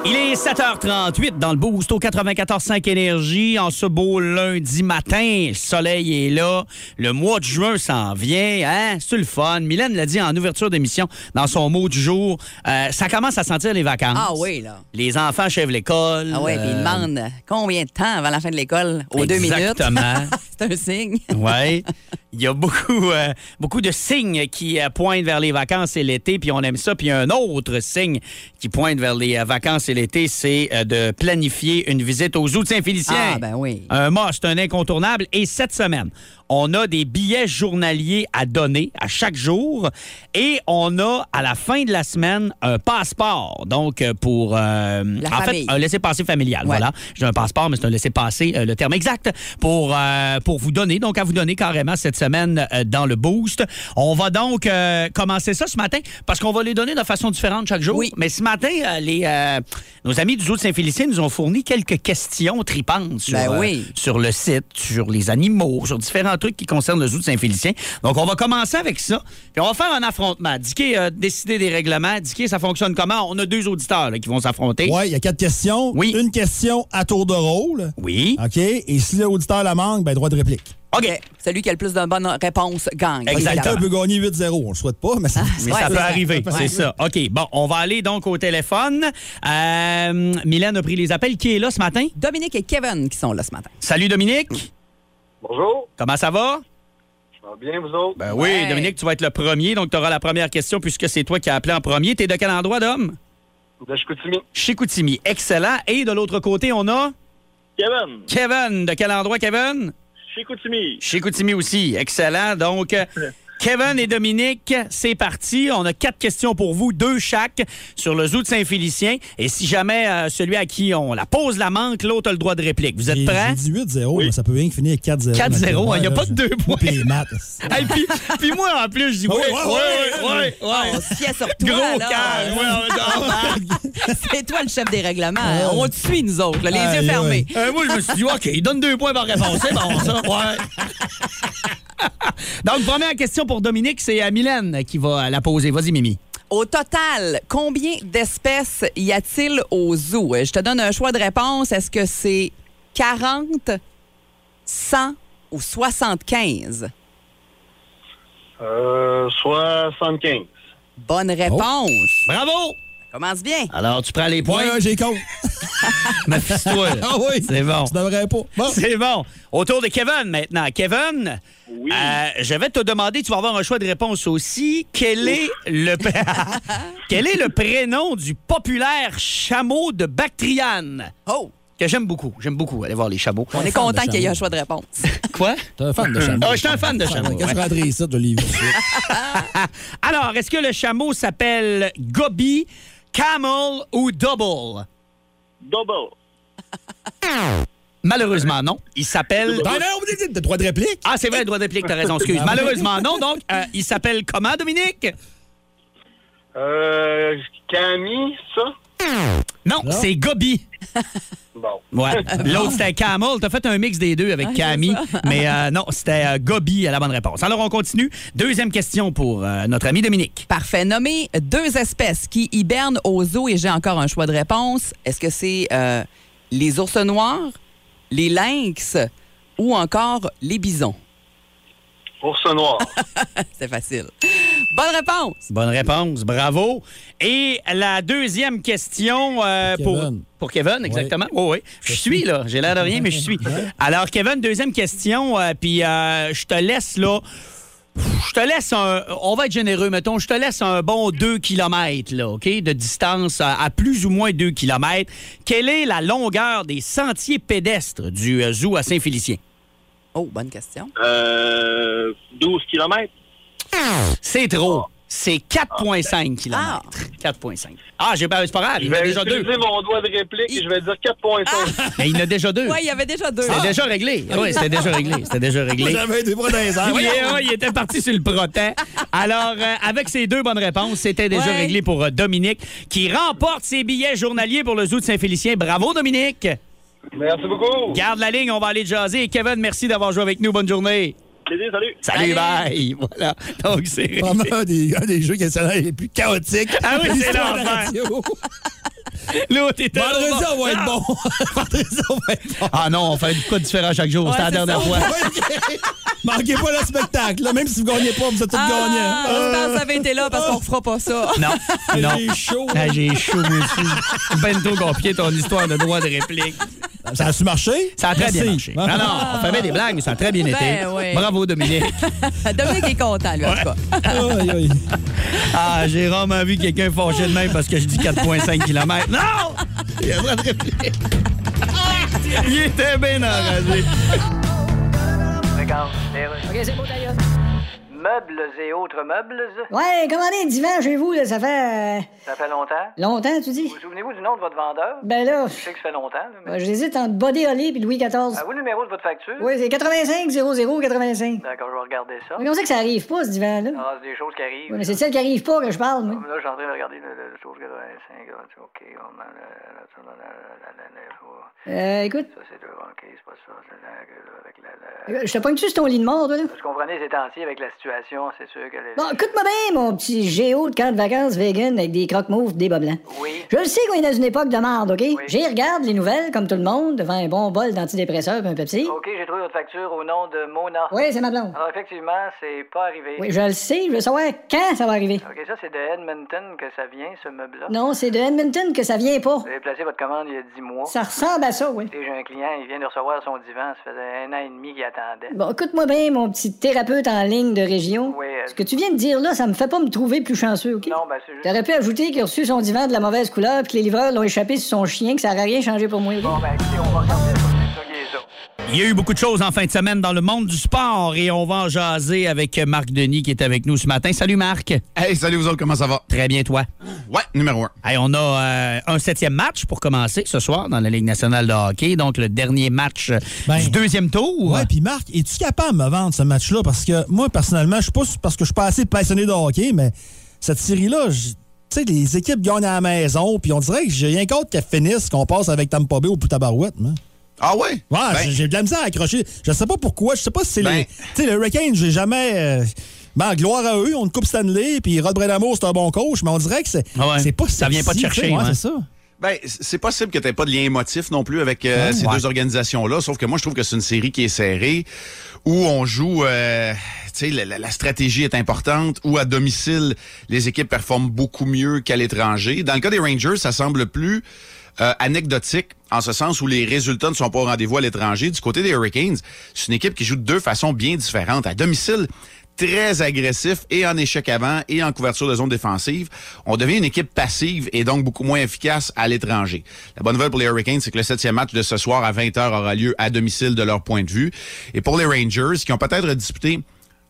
Il est 7h38 dans le boost au 94.5 Énergie en ce beau lundi matin. Le soleil est là. Le mois de juin s'en vient. Hein? C'est le fun. Mylène l'a dit en ouverture d'émission dans son mot du jour. Euh, ça commence à sentir les vacances. Ah oui, là. Les enfants achèvent l'école. Ah oui, puis Euh, demande combien de temps avant la fin de l'école? Aux deux minutes. Exactement. [laughs] C'est un signe. Oui. [laughs] Il y a beaucoup, [laughs] euh, beaucoup de signes qui euh, pointent vers les vacances et l'été, puis on aime ça. Puis un autre signe qui pointe vers les euh, vacances et l'été, c'est de planifier une visite aux Zoo de Saint-Félicien. Ah, ben oui. Un must, un incontournable. Et cette semaine, on a des billets journaliers à donner à chaque jour. Et on a, à la fin de la semaine, un passeport. Donc, euh, pour... euh, en famille. fait, un laissez-passer familial. Ouais. Voilà. J'ai un passeport, mais c'est un laissez-passer, euh, le terme exact, pour, euh, pour vous donner. Donc, à vous donner carrément cette semaine dans le boost. On va donc commencer ça ce matin parce qu'on va les donner de façon différente chaque jour. Oui. Mais ce matin, les, nos amis du Zoo de Saint-Félicien nous ont fourni quelques questions tripantes sur, Ben oui. sur le site, sur les animaux, sur différents trucs qui concernent le Zoo de Saint-Félicien. Donc, on va commencer avec ça. Puis, on va faire un affrontement. Dicky a décidé des règlements. Dicky, ça fonctionne comment? On a deux auditeurs là, qui vont s'affronter. Ouais, il y a quatre questions. Oui. Une question à tour de rôle. Oui. OK? Et si l'auditeur la manque, ben droit de réplique. OK. Celui qui a le plus de bonnes réponses gagne. Exactement. Peut gagner 8-0. On le souhaite pas, mais ça. Mais Ouais, ça peut ça. arriver, Ouais. c'est ça. OK, bon, on va aller donc au téléphone. Euh, Mylène a pris les appels. Qui est là ce matin? Dominique et Kevin qui sont là ce matin. Salut Dominique. Bonjour, Comment ça va? ça va bien, vous autres? Ben oui, Ouais. Dominique, tu vas être le premier, donc tu auras la première question puisque c'est toi qui as appelé en premier. T'es de quel endroit, Dom? De Chicoutimi. Chez Koutimi. Excellent. Et de l'autre côté, on a? Kevin, Kevin. De quel endroit, Kevin? Chicoutimi. Chez Koutimi aussi. Excellent. Donc, euh, [laughs] Kevin et Dominique, c'est parti. On a quatre questions pour vous, deux chaque, sur le zoo de Saint-Félicien. Et si jamais euh, celui à qui on la pose la manque, l'autre a le droit de réplique. Vous êtes prêts? j'ai dit 8-0, mais ça peut bien finir 4-0. 4-0, il n'y a pas de deux points. Puis les maths. Hey, puis, puis moi, en plus, je dis [laughs] oui, oui, on se fiait sur toi. Gros calme. [laughs] C'est toi le chef des règlements. On te suit, nous autres, là, les yeux fermés. Euh, moi, je me suis dit, OK, il donne deux points par réponse. C'est bon, ça. Ouais. [laughs] Donc, première question pour Dominique, c'est Mylène qui va la poser. Vas-y, Mimi. Au total, combien d'espèces y a-t-il au zoo? Je te donne un choix de réponse. Est-ce que c'est 40, 100 ou 75? Euh, 75. Bonne réponse. Bravo! Commence bien. Alors, tu prends les points. Ouais, ouais, j'ai compte. [laughs] Méfie-toi. là. Ah oui. C'est bon. Tu devrais pas. Bon. C'est bon. Autour de Kevin maintenant. Kevin, Oui. euh, je vais te demander, tu vas avoir un choix de réponse aussi. Quel est le [laughs] quel est le prénom du populaire chameau de Bactriane? Oh, Que j'aime beaucoup. J'aime beaucoup aller voir les chameaux. on est content qu'il y ait un choix de réponse. [laughs] Quoi? T'es un fan de chameau. Ah, je suis un fan de chameau. Quand je rentrais ici, je l'ai vu. Alors, est-ce que le chameau s'appelle Gobi, Camel ou Double? Double. [laughs] Malheureusement, non. Il s'appelle. Ben non, vous dites, t'as droit de réplique? Ah, c'est vrai, droit de réplique, t'as raison, excuse. [laughs] Malheureusement, non. Donc, euh, il s'appelle comment, Dominique? Euh, Camille, ça? Non, c'est Gobi. [laughs] Bon. Ouais. [laughs] L'autre, c'était Camel. T'as fait un mix des deux avec Camille. [laughs] Mais euh, non, c'était euh, Gobi à la bonne réponse. Alors, on continue. Deuxième question pour euh, notre ami Dominique. Parfait. Nommez deux espèces qui hibernent au zoo et j'ai encore un choix de réponse. Est-ce que c'est euh, les ours noirs, les lynx ou encore les bisons? Ours noir. [laughs] C'est facile. Bonne réponse. Bonne réponse, bravo. Et la deuxième question euh, pour, Kevin. pour Kevin, exactement. Oui, oui. Je suis là. J'ai l'air de rien, mais je suis. Alors, Kevin, deuxième question. euh, Puis, euh, je te laisse là. Je te laisse un. On va être généreux, mettons. Je te laisse un bon 2 km, là, OK? De distance à, à plus ou moins 2 km. Quelle est la longueur des sentiers pédestres du euh, zoo à Saint-Félicien? Oh, bonne question. Euh, 12 km. C'est trop. C'est 4,5 km. 4,5. Ah, j'ai pas, c'est pas grave. Je Il y en a vais déjà deux. utiliser mon doigt de réplique et je vais dire 4.5. [laughs] Mais il y en a déjà deux. Oui, il y avait déjà deux. C'était déjà réglé. Oui, c'était déjà réglé. C'était déjà réglé. J'avais des bras dans les airs. Oui, oui, il était parti sur le protet. Alors, euh, avec ces deux bonnes réponses, c'était déjà Ouais. réglé pour euh, Dominique, qui remporte ses billets journaliers pour le Zoo de Saint-Félicien. Bravo, Dominique! Merci beaucoup. Garde la ligne, on va aller jaser. Et Kevin, merci d'avoir joué avec nous. Bonne journée. Plaisir, salut. Salut, bye. [laughs] Voilà. Donc, c'est. Vraiment un des, un des jeux qui est les plus chaotiques. Ah oui, c'est l'histoire de la l'enfer. [laughs] L'autre était Vendredi, on va être Non. bon. [laughs] Vendredi, on va être bon. Ah non, on fait du quoi de différent chaque jour. Ouais, C'était la dernière ça. fois. [laughs] Manquez pas le spectacle. là. Même si vous gagnez pas, vous êtes tous Ah, gagnants. que ça avait été là parce qu'on refera pas ça. Non, [laughs] non. J'ai chaud. Ah, J'ai chaud, monsieur. Ben trop compliqué ton histoire de droit de réplique. [laughs] Ça a-tu marché? Ça a très bien marché. Non, non, on fait bien des blagues, mais ça a très bien été. Ben oui. Bravo, Dominique. [laughs] Dominique est content, lui, en tout cas. [laughs] Aïe, aïe. Ah, j'ai rarement vu quelqu'un fâché de même parce que je dis 4,5 km. Non! Il y a pas de réplique. Il était bien enragé. OK, c'est beau, d'ailleurs. Meubles et autres meubles, Ouais, commandez un divan chez vous, là, ça fait... euh, ça fait longtemps. longtemps, tu dis? Vous souvenez-vous du nom de votre vendeur? Ben là, Je sais que ça fait longtemps, là, mais... j'hésite entre Body Holly et Louis XIV. Ah, vous, le numéro de votre facture? Oui, c'est 85 00 85. D'accord, je vais regarder ça. Mais comment c'est que ça arrive pas, ce divan-là? Ah, c'est des choses qui arrivent. Mais c'est de celle qui arrive pas que je parle, moi. Là, je suis en train de regarder le, le, le chose 85. là, OK, on a... la- Euh, écoute, Ça, c'est le... OK, c'est pas ça. c'est la- avec la... la- euh, je te pogne-tu sur ton lit de mort, toi, là? Vous comprenez, ces temps-ci, avec la situation, c'est sûr que... les- Bon, écoute-moi bien, mon petit géo de camp de vacances vegan avec des croque-mauves, des bas blancs. Oui. Je le sais qu'on est dans une époque de merde, OK? J'y regarde les nouvelles, comme tout le monde, devant un bon bol d'antidépresseurs et un Pepsi. OK, j'ai trouvé votre facture au nom de Mona. Oui, c'est ma blonde. Alors, effectivement, c'est pas arrivé. Oui, je le sais, je veux savoir quand ça va arriver. OK, ça, c'est de Edmonton que ça vient, ce meuble-là. Non, c'est de Edmonton que ça vient pas. Vous avez placé votre commande il y a 10 mois. Ça ressemble à ça, oui. J'ai un client, il vient de recevoir son divan. Ça faisait un an et demi qu'il attendait. Bon, écoute-moi bien, mon petit thérapeute en ligne de région. Oui, euh, Ce que tu viens de dire là, ça me fait pas me trouver plus chanceux, OK? Non, ben, c'est juste. T'aurais pu ajouter qu'il a reçu son divan de la mauvaise couleur puis que les livreurs l'ont échappé sur son chien, que ça n'aurait rien changé pour moi. OK? Bon, ben, on va regarder ça. Il y a eu beaucoup de choses en fin de semaine dans le monde du sport et on va en jaser avec Marc Denis qui est avec nous ce matin. Salut Marc. Hey, salut vous autres, comment ça va? Très bien toi? Ouais, numéro un. Hey, on a euh, un septième match pour commencer ce soir dans la Ligue nationale de hockey, donc le dernier match euh, Ben, du deuxième tour. Ouais, puis Marc, es-tu capable de me vendre ce match-là? Parce que moi, personnellement, je suis pas parce que je suis pas assez passionné de hockey, mais cette série-là, je- tu sais, les équipes gagnent à la maison, puis on dirait que j'ai rien contre qu'elles finissent, qu'on passe avec Tampa Bay au plus tabarouette, moi. Ah ouais? Ouais, Ben, j'ai- de la misère à accrocher. Je sais pas pourquoi. Je sais pas si c'est Ben- les. Tu sais, le Hurricane, j'ai jamais. euh, Ben, gloire à eux, on coupe Stanley, puis Rod Bredamour, c'est un bon coach, mais on dirait que c'est Ah ouais. c'est pas Ça vient pas te sexy, chercher. Ouais, c'est ça. Ben, c'est possible que tu pas de lien émotif non plus avec euh, Ouais. ces Ouais. deux organisations-là, sauf que moi, je trouve que c'est une série qui est serrée, où on joue, euh, tu sais, la, la- la stratégie est importante, où à domicile, les équipes performent beaucoup mieux qu'à l'étranger. Dans le cas des Rangers, ça semble plus euh, anecdotique, en ce sens où les résultats ne sont pas au rendez-vous à l'étranger. Du côté des Hurricanes, c'est une équipe qui joue de deux façons bien différentes. À domicile, très agressif et en échec avant et en couverture de zone défensive. On devient une équipe passive et donc beaucoup moins efficace à l'étranger. La bonne nouvelle pour les Hurricanes, c'est que le septième match de ce soir à 20h aura lieu à domicile de leur point de vue. Et pour les Rangers, qui ont peut-être disputé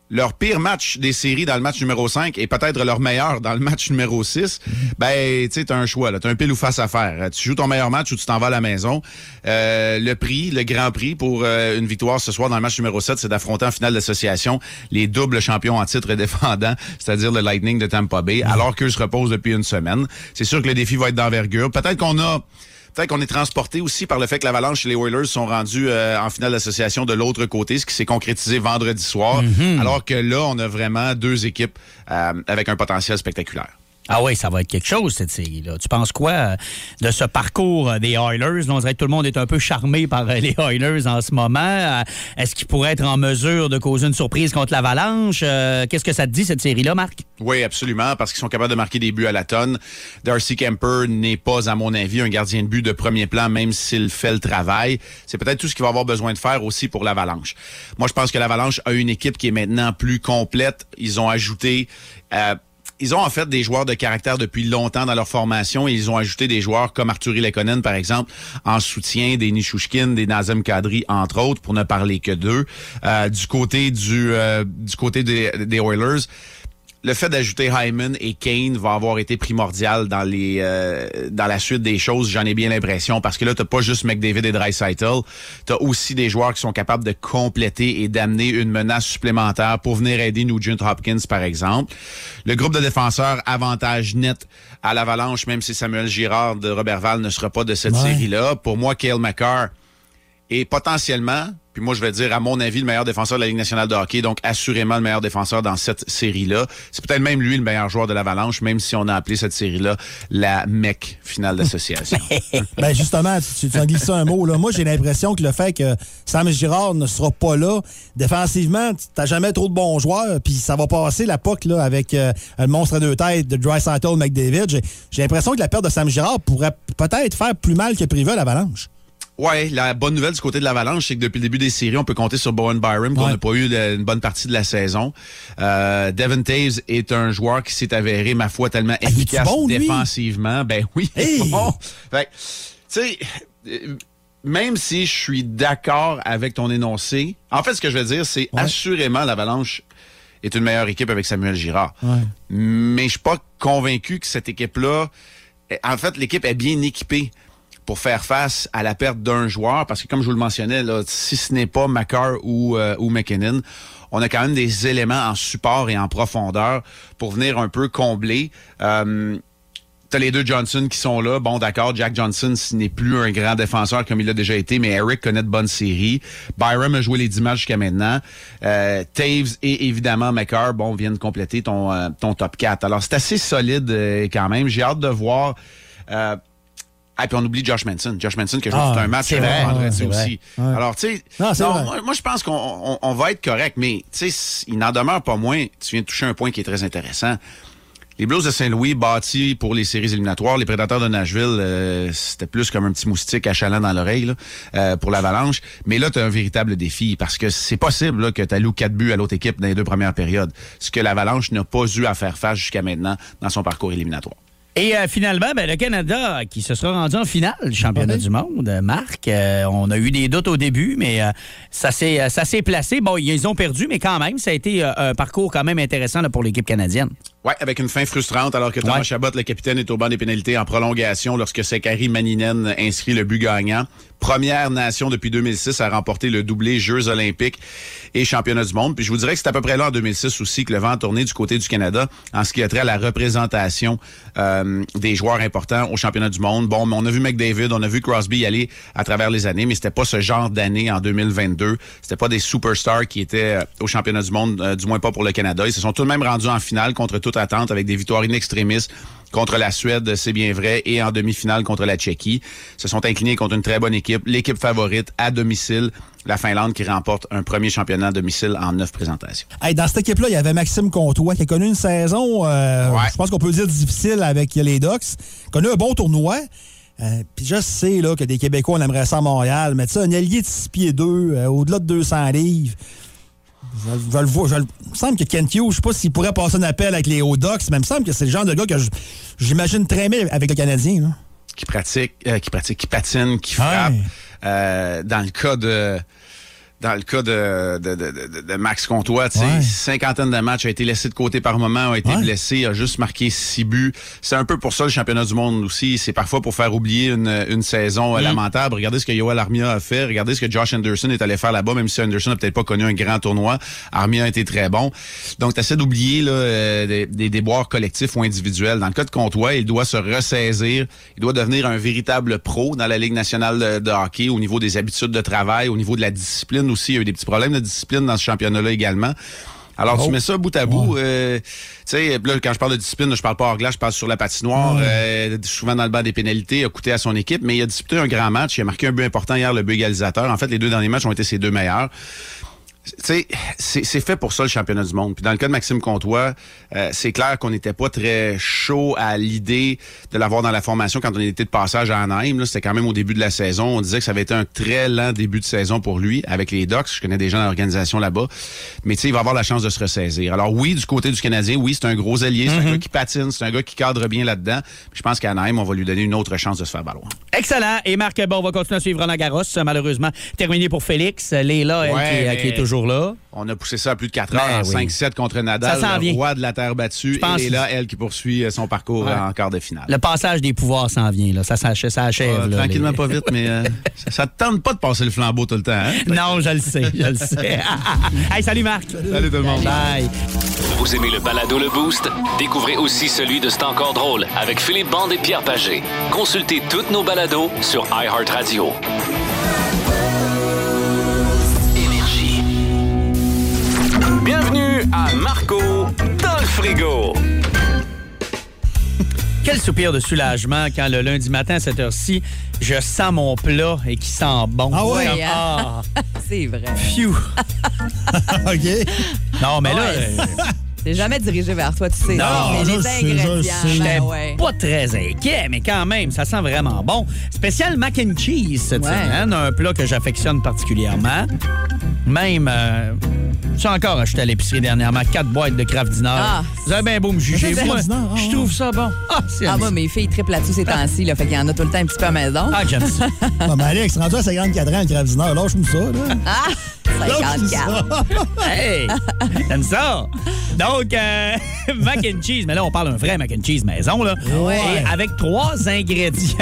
leur pire match des séries dans le match numéro 5 et peut-être leur meilleur dans le match numéro 6, ben, tu sais, t'as un choix, là. T'as un pile ou face à faire. Tu joues ton meilleur match ou tu t'en vas à la maison. Euh, le prix, le grand prix pour euh, une victoire ce soir dans le match numéro 7, c'est d'affronter en finale d'association les doubles champions en titre défendant, c'est-à-dire le Lightning de Tampa Bay, alors qu'eux se reposent depuis une semaine. C'est sûr que le défi va être d'envergure. Peut-être qu'on a Peut-être qu'on est transporté aussi par le fait que l'Avalanche et les Oilers sont rendus euh, en finale d'association de l'autre côté, ce qui s'est concrétisé vendredi soir. Alors que là, on a vraiment deux équipes euh, avec un potentiel spectaculaire. Ah oui, ça va être quelque chose, cette série-là. Tu penses quoi euh, de ce parcours euh, des Oilers? On dirait que tout le monde est un peu charmé par euh, [laughs] les Oilers en ce moment. Est-ce qu'ils pourraient être en mesure de causer une surprise contre l'Avalanche? Qu'est-ce que ça te dit, cette série-là, Marc? Oui, absolument, parce qu'ils sont capables de marquer des buts à la tonne. Darcy Kemper n'est pas, à mon avis, un gardien de but de premier plan, même s'il fait le travail. C'est peut-être tout ce qu'il va avoir besoin de faire aussi pour l'Avalanche. Moi, je pense que l'Avalanche a une équipe qui est maintenant plus complète. Ils ont ajouté... euh, ils ont en fait des joueurs de caractère depuis longtemps dans leur formation et ils ont ajouté des joueurs comme Arturi Lekonen, par exemple, en soutien, des Nishushkin, des Nazem Kadri, entre autres, pour ne parler que d'eux. Euh, du côté du, euh, du côté des Oilers, le fait d'ajouter Hyman et Kane va avoir été primordial dans les euh, dans la suite des choses, j'en ai bien l'impression, parce que là, t'as pas juste McDavid et Dreisaitl, t'as aussi des joueurs qui sont capables de compléter et d'amener une menace supplémentaire pour venir aider Nugent Hopkins, par exemple. Le groupe de défenseurs, avantage net à l'Avalanche, même si Samuel Girard de Robertval ne sera pas de cette Ouais. série-là. Pour moi, Kale McCarr Et potentiellement, puis moi je vais dire à mon avis le meilleur défenseur de la Ligue nationale de hockey, donc assurément le meilleur défenseur dans cette série-là. C'est peut-être même lui le meilleur joueur de l'Avalanche, même si on a appelé cette série-là la MEC finale d'association. [laughs] Ben justement, tu, as glissé un mot. Là. Moi, j'ai l'impression que le fait que Sam Girard ne sera pas là, défensivement, tu n'as jamais trop de bons joueurs, puis ça va passer la POC là, avec euh, le monstre à deux têtes de Dry McDavid. J'ai l'impression que la perte de Sam Girard pourrait peut-être faire plus mal que prévu à l'Avalanche. Ouais, la bonne nouvelle du côté de l'Avalanche, c'est que depuis le début des séries, on peut compter sur Bowen Byram, qu'on Ouais. n'a pas eu le- une bonne partie de la saison. Euh, Devin Taves est un joueur qui s'est avéré, ma foi, tellement est-tu efficace bon, défensivement. Ben oui, Hey! bon. Fait tu sais, euh, même si je suis d'accord avec ton énoncé, en fait, ce que je veux dire, c'est assurément l'Avalanche est une meilleure équipe avec Samuel Girard. Mais je suis pas convaincu que cette équipe-là. En fait, l'équipe est bien équipée pour faire face à la perte d'un joueur, parce que comme je vous le mentionnais, là, si ce n'est pas Macar ou, euh, ou McKinnon, on a quand même des éléments en support et en profondeur pour venir un peu combler. Euh, T'as les deux Johnson qui sont là. Bon, d'accord, Jack Johnson, ce n'est plus un grand défenseur comme il l'a déjà été, mais Eric connaît de bonnes séries. Byram a joué les 10 matchs jusqu'à maintenant. Euh, Taves et évidemment McCarr, bon, viennent compléter ton, euh, ton top 4. Alors, c'est assez solide euh, quand même. J'ai hâte de voir... Euh, ah, puis on oublie Josh Manson. Josh Manson qui a joué Ah, tout un match vrai, vendredi vrai. aussi. Alors, tu sais, moi, moi, je pense qu'on on, on va être correct, mais tu sais, il n'en demeure pas moins. Tu viens de toucher un point qui est très intéressant. Les Blues de Saint-Louis, bâtis pour les séries éliminatoires, les Prédateurs de Nashville, euh, c'était plus comme un petit moustique achalant dans l'oreille euh, pour l'Avalanche. Mais là, tu as un véritable défi parce que c'est possible là, que tu alloues quatre buts à l'autre équipe dans les deux premières périodes, ce que l'Avalanche n'a pas eu à faire face jusqu'à maintenant dans son parcours éliminatoire. Et euh, finalement, ben, le Canada qui se sera rendu en finale du championnat du monde, euh, Marc, euh, on a eu des doutes au début, mais euh, ça s'est euh, ça s'est placé. Bon, ils ont perdu, mais quand même, ça a été euh, un parcours quand même intéressant là, pour l'équipe canadienne. Ouais, avec une fin frustrante alors que Thomas Ouais. Chabot, le capitaine, est au banc des pénalités en prolongation lorsque Sekari Maninen inscrit le but gagnant. Première nation depuis 2006 à remporter le doublé Jeux olympiques et championnat du monde. Puis je vous dirais que c'est à peu près là en 2006 aussi que le vent a tourné du côté du Canada en ce qui a trait à la représentation euh, des joueurs importants au championnat du monde. Bon, mais on a vu McDavid, on a vu Crosby y aller à travers les années, mais c'était pas ce genre d'année en 2022. C'était pas des superstars qui étaient euh, au championnat du monde, euh, du moins pas pour le Canada. Ils se sont tout de même rendus en finale contre toute attente avec des victoires in contre la Suède, c'est bien vrai, et en demi-finale contre la Tchéquie. Se sont inclinés contre une très bonne équipe, l'équipe favorite à domicile, la Finlande qui remporte un premier championnat à domicile en neuf présentations. Hey, dans cette équipe-là, il y avait Maxime Comtois qui a connu une saison, euh, je pense qu'on peut dire difficile avec les Ducks. Connu un bon tournoi. Euh, Puis je sais là, que des Québécois, on aimerait ça à Montréal, mais tu sais, un allié de 6 pieds 2, au-delà de 200 livres. Je, le vois. Je, il me semble que Kent Hughes, je sais pas s'il pourrait passer un appel avec les Hauts Ducks, mais il me semble que c'est le genre de gars que j'imagine très bien avec le Canadien. Là. qui pratique, euh, qui pratique, qui patine, qui frappe. Euh, dans le cas de dans le cas de, de, de, de- Max Comtois, tu sais, Ouais. cinquantaine de matchs, a été laissé de côté par moment, a été Ouais. blessé, a juste marqué six buts. C'est un peu pour ça le championnat du monde aussi. C'est parfois pour faire oublier une, une saison Mm. lamentable. Regardez ce que Yoel Armia a fait. Regardez ce que Josh Anderson est allé faire là-bas, même si Anderson n'a peut-être pas connu un grand tournoi. Armia a été très bon. Donc, tu essaies d'oublier là, euh, des, des déboires collectifs ou individuels. Dans le cas de Comtois, il doit se ressaisir. Il doit devenir un véritable pro dans la Ligue nationale de, de hockey au niveau des habitudes de travail, au niveau de la discipline aussi. Il y a eu des petits problèmes de discipline dans ce championnat-là également. Alors, Oh. tu mets ça bout à bout. euh, tu sais, là, quand je parle de discipline, je parle pas hors glace, je parle sur la patinoire. euh, souvent dans le banc des pénalités, a coûté à son équipe, mais il a disputé un grand match. Il a marqué un but important hier, le but égalisateur. En fait, les deux derniers matchs ont été ses deux meilleurs. Sais, c'est fait pour ça le championnat du monde. Puis dans le cas de Maxime Comtois, euh, c'est clair qu'on n'était pas très chaud à l'idée de l'avoir dans la formation quand on était de passage à Anaheim. C'était quand même au début de la saison. On disait que ça avait été un très lent début de saison pour lui avec les Ducks. Je connais des gens dans l'organisation là-bas. Mais tu sais, il va avoir la chance de se ressaisir. Alors oui, du côté du Canadien, oui, c'est un gros allié. C'est un gars qui patine. C'est un gars qui cadre bien là-dedans. Je pense qu'à Anaheim, on va lui donner une autre chance de se faire valoir. Excellent. Et Marc, bon, on va continuer à suivre Roland Garros. Malheureusement, terminé pour Félix. Léla, elle, Ouais, qui, est- mais- qui est toujours On a poussé ça à plus de 4 Ben heures, oui. 5-7 contre Nadal, Ça le vient. roi de la terre battue. Et là, elle qui poursuit euh, son parcours Ouais. en quart de finale. Le passage des pouvoirs s'en vient. Là. Ça, s'achève. Ça achève, Ah, là, tranquillement, les- pas vite, mais euh, [laughs] ça, te tente pas de passer le flambeau tout le temps, hein? Non, je le sais, je le sais. [laughs] hey, salut Marc. Salut tout le monde. Bye. Vous aimez le balado Le Boost? Découvrez aussi celui de C'est encore drôle avec Philippe Bande et Pierre Pagé. Consultez toutes nos balados sur iHeartRadio. À Marco dans le frigo. Quel soupir de soulagement quand le lundi matin à cette heure-ci, je sens mon plat et qui sent bon. Ah ouais? Oui, hein? ah, [laughs] C'est vrai. phew. [laughs] OK. Non, mais là, Ouais. euh, C'est jamais dirigé vers toi, tu sais. Non, Mais je sais, je sais. j'étais ben pas très inquiet, mais quand même, ça sent vraiment bon. Spécial mac and cheese cette Ouais. semaine, un plat que j'affectionne particulièrement. Même, euh, j'ai encore acheté à l'épicerie dernièrement quatre boîtes de Kraft Dinner. Ah. Vous avez bien beau me juger. Moi, Dinner, ah, je trouve ça bon. Ah, c'est Ah, moi, mes filles triplent là-dessus ces temps-ci, là, fait qu'il y en a tout le temps un petit peu à la maison. Ah, j'aime ça. [laughs] Ah, mais Alex, rendu à 54 ans, le Kraft Dinner, lâche-moi ça, là. Ah! Lâche-moi 54. ça. [laughs] Hey! J'aime ça! Donc, euh, [laughs] [laughs] mac and cheese, mais là, on parle d'un vrai mac and cheese maison, là. Ouais. Et avec trois ingrédients.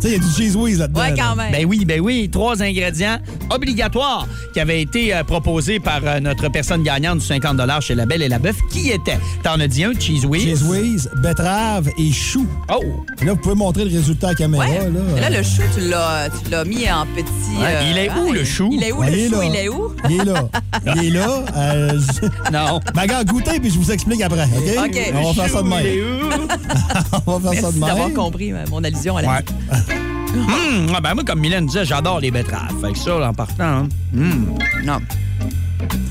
Tu sais, il y a du cheese whiz là-dedans. Ouais, quand même. Ben oui, ben oui, trois ingrédients obligatoires qui avaient été euh, proposés par euh, notre personne gagnante du 50 chez La Belle et la Bœuf. Qui était? T'en as dit un, cheese whiz? Cheese whiz, betterave et chou. Oh! Là, vous pouvez montrer le résultat à la caméra. Ouais. Là. Mais là, le chou, tu l'as, tu l'as mis en petit. euh, Ouais, il est où, le chou? Il est où, Ouais, le chou? là. Il est où? Il est là. [laughs] Il est là. Euh, je- Non. Ben, regarde, goûtez, puis je vous explique après, OK? On va faire ça de Il est même. où? [laughs] On va faire ça Merci de d'avoir compris mon allusion à la Ouais. Hum, [laughs] ah ben moi, comme Mylène disait, j'adore les betteraves. Fait que ça, en partant, hein. Hum. Non.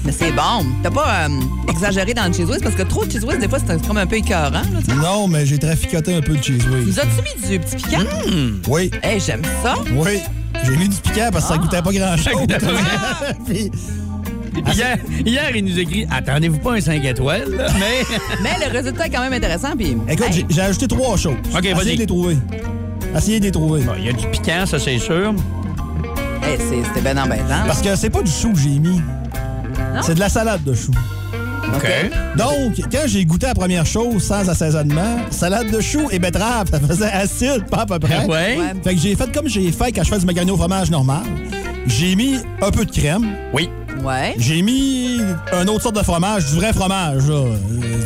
Mais c'est bon. T'as pas euh, exagéré dans le cheese whiz? Parce que trop de cheese whiz, des fois, c'est comme un peu écœurant. Là. Non, mais j'ai traficoté un peu de cheese whiz. Nous as-tu mis du petit piquant? Oui, Hey, j'aime ça. oui. J'ai mis du piquant parce que ça Ah. goûtait pas grand-chose. Ça goûtait pas [laughs] Puis- [laughs] Hier, hier, il nous écrit Attendez-vous pas un 5 étoiles, là, mais. [laughs] Mais le résultat est quand même intéressant. Puis, Écoute, hey, j'ai- j'ai ajouté trois choses. OK, vas-y. Essayez de les trouver. Essayez de les trouver. Bon, Il y a du piquant, ça, c'est sûr. hey, c'est- c'était bien embêtant. Parce que c'est pas du chou que j'ai mis. Non? C'est de la salade de chou. OK. Donc, quand j'ai goûté la première chose sans assaisonnement, salade de chou et betterave, ça faisait acide, pas à peu près. Ouais. Ouais. Fait que j'ai fait comme j'ai fait quand je fais du macaroni au fromage normal. J'ai mis un peu de crème. Oui. Ouais. J'ai mis une autre sorte de fromage, du vrai fromage, là. Euh,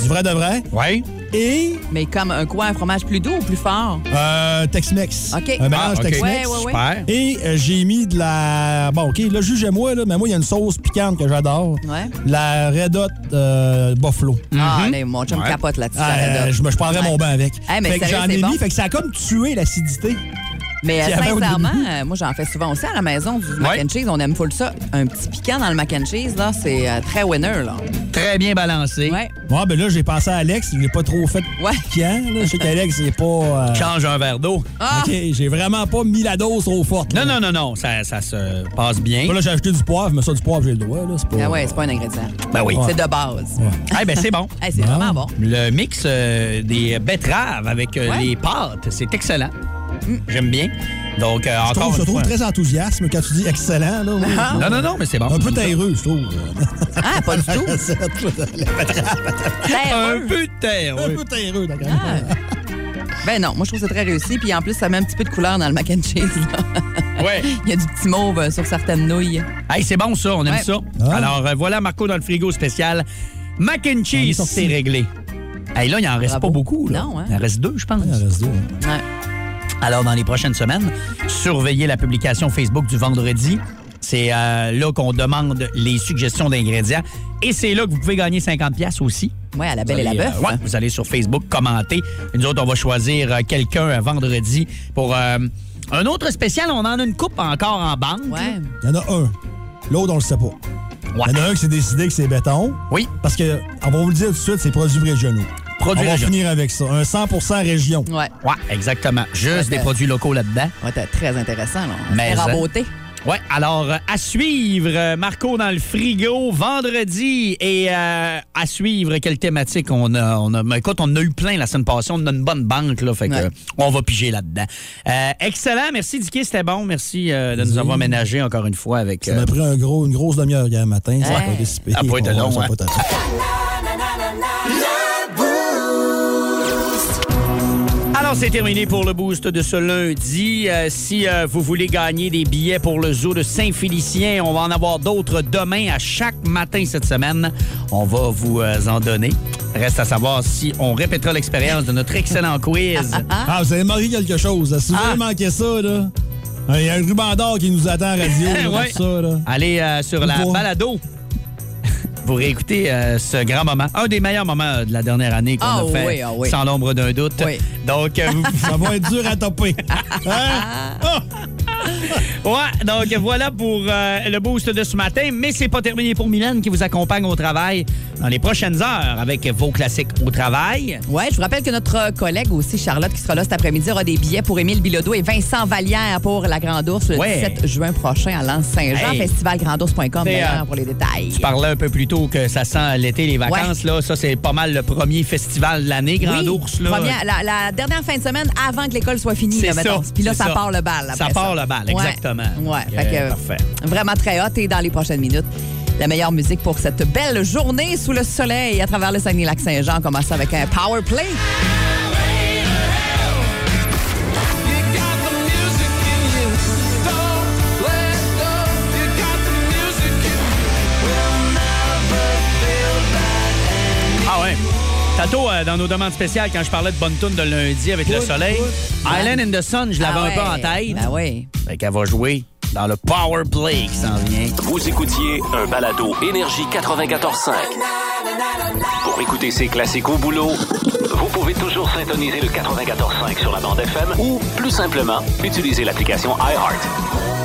Du vrai de vrai. Oui. Et Mais comme un quoi, un fromage plus doux ou plus fort? euh, Tex-Mex. OK. Un mélange Ah. Tex-Mex. Ouais, ouais, ouais. Super. Et euh, j'ai mis de la. Bon, OK, là, jugez-moi, là, mais moi, il y a une sauce piquante que j'adore. Ouais. La Red Hot euh, Buffalo. Ah, là, mon chum Ouais. capote là-dessus. Ah, euh, je, me, je prendrais Ouais. mon bain avec. Hey, mais fait que j'en c'est ai bon. mis, fait que ça a comme tué l'acidité. Mais euh, sincèrement, euh, moi, j'en fais souvent aussi à la maison du mac Ouais. and cheese. On aime full ça. Un petit piquant dans le mac and cheese, là, c'est euh, très winner, là. Très bien balancé. Ouais. Ouais, ben là, j'ai pensé à Alex. Je l'ai pas trop fait Ouais. piquant. Là. Je sais qu'Alex, c'est pas. euh, Change un verre d'eau. Ah! OK, j'ai vraiment pas mis la dose trop forte. Non, là. non, non, non. Ça, ça se passe bien. Là, j'ai acheté du poivre, mais ça, du poivre, j'ai le droit. Là. C'est pas... Ah ouais, c'est pas un ingrédient. Ben oui. C'est de base. Eh [laughs] ben, c'est bon. Hey, c'est Bon. vraiment bon. Le mix euh, des betteraves avec euh, Ouais. les pâtes, c'est excellent. J'aime bien. Donc, euh, Je encore trouve, je trouve fois. très enthousiasme quand tu dis excellent. Là, oui. Ah. Non, non, non, mais c'est bon. Un peu terreux, je trouve. Ah, [laughs] pas du tout. Un Terreux. peu de terre, Un peu terreux, d'accord. Ah. Ben non, moi, je trouve ça très réussi. Puis en plus, ça met un petit peu de couleur dans le mac and cheese. là. [laughs] Ouais. Il y a du petit mauve euh, sur certaines nouilles. Hey, c'est bon ça, on aime Ouais. ça. Ah. Alors euh, voilà Marco dans le frigo spécial. Mac and cheese, c'est réglé. Hey, là, il en reste Bravo. pas beaucoup. Là. Non, hein? Il en reste deux, je pense. Il en reste deux, hein. Ouais. Alors, dans les prochaines semaines, surveillez la publication Facebook du vendredi. C'est euh, là qu'on demande les suggestions d'ingrédients. Et c'est là que vous pouvez gagner 50$ piastres aussi. Ouais, à la belle et la bœuf. euh, ouais, vous allez sur Facebook commenter. Nous autres, on va choisir euh, quelqu'un vendredi pour euh, un autre spécial. On en a une coupe encore en banque. Ouais. Il y en a un. L'autre, on le sait pas. Ouais. Il y en a un qui s'est décidé que c'est béton. Oui, Parce que, on va vous le dire tout de suite, c'est produits régionaux. Produits on va finir avec ça. Un 100 région. Ouais. Ouais, exactement. Juste des produits locaux là-dedans. Ouais, t'es très intéressant, là. Mais, fait hein. raboter. Ouais, alors euh, à suivre, euh, Marco dans le frigo vendredi et euh, à suivre quelle thématique on a. On a écoute, on en a eu plein la semaine passée, on a une bonne banque, là, fait que Ouais. euh, on va piger là-dedans. Euh, excellent, merci Dicky, c'était bon. Merci euh, de nous avoir ménagé encore une fois avec. Ça m'a pris un gros, une grosse demi-heure hier matin. Ça n'a Ouais. pas a pas été long, [laughs] Alors, c'est terminé pour le boost de ce lundi. Euh, si euh, vous voulez gagner des billets pour le zoo de Saint-Félicien, on va en avoir d'autres demain à chaque matin cette semaine. On va vous euh, en donner. Reste à savoir si on répétera l'expérience de notre excellent quiz. [laughs] Ah, vous avez manqué quelque chose. là. Si vous Ah. avez manqué ça, là, il y a un ruban d'or qui nous attend à radio. [laughs] là, Ouais. pour ça, là. Allez euh, sur la balado. Pour réécouter euh, ce grand moment. Un des meilleurs moments de la dernière année qu'on Ah a fait, oui, ah oui. sans l'ombre d'un doute. Oui. Donc, euh, vous- [laughs] Ça va être dur à topper. Hein? [laughs] Ouais, donc voilà pour euh, le boost de ce matin. Mais c'est pas terminé pour Mylène qui vous accompagne au travail dans les prochaines heures avec vos classiques au travail. Ouais, je vous rappelle que notre collègue aussi, Charlotte, qui sera là cet après-midi, aura des billets pour Émile Bilodeau et Vincent Vallière pour la Grande Ourse le Ouais. 17 juin prochain à Lens-Saint-Jean. Hey. Festivalgrandours.com euh, pour les détails. Tu parlais un peu plus tôt que ça sent l'été, les vacances. Là, ça, c'est pas mal le premier festival de l'année, Grand Oui, Ours. Là. première- la, la dernière fin de semaine avant que l'école soit finie. C'est là, ça, Puis là, ça, ça. part le bal. après Ça part le bal, Ouais. exactement. Ouais, Donc, fait que, euh, parfait. Vraiment très hot. Et dans les prochaines minutes, la meilleure musique pour cette belle journée sous le soleil à travers le Saguenay-Lac-Saint-Jean. On commence avec un power play. Tantôt, euh, dans nos demandes spéciales, quand je parlais de bonne tune de lundi avec le soleil, Island in the Sun, je l'avais Ah un peu ouais. en tête. Ben oui. Fait qu'elle va jouer dans le Power Play qui s'en vient. Vous écoutiez un balado Énergie 94.5. Pour écouter ces classiques au boulot, vous pouvez toujours syntoniser le 94.5 sur la bande FM ou, plus simplement, utiliser l'application iHeart.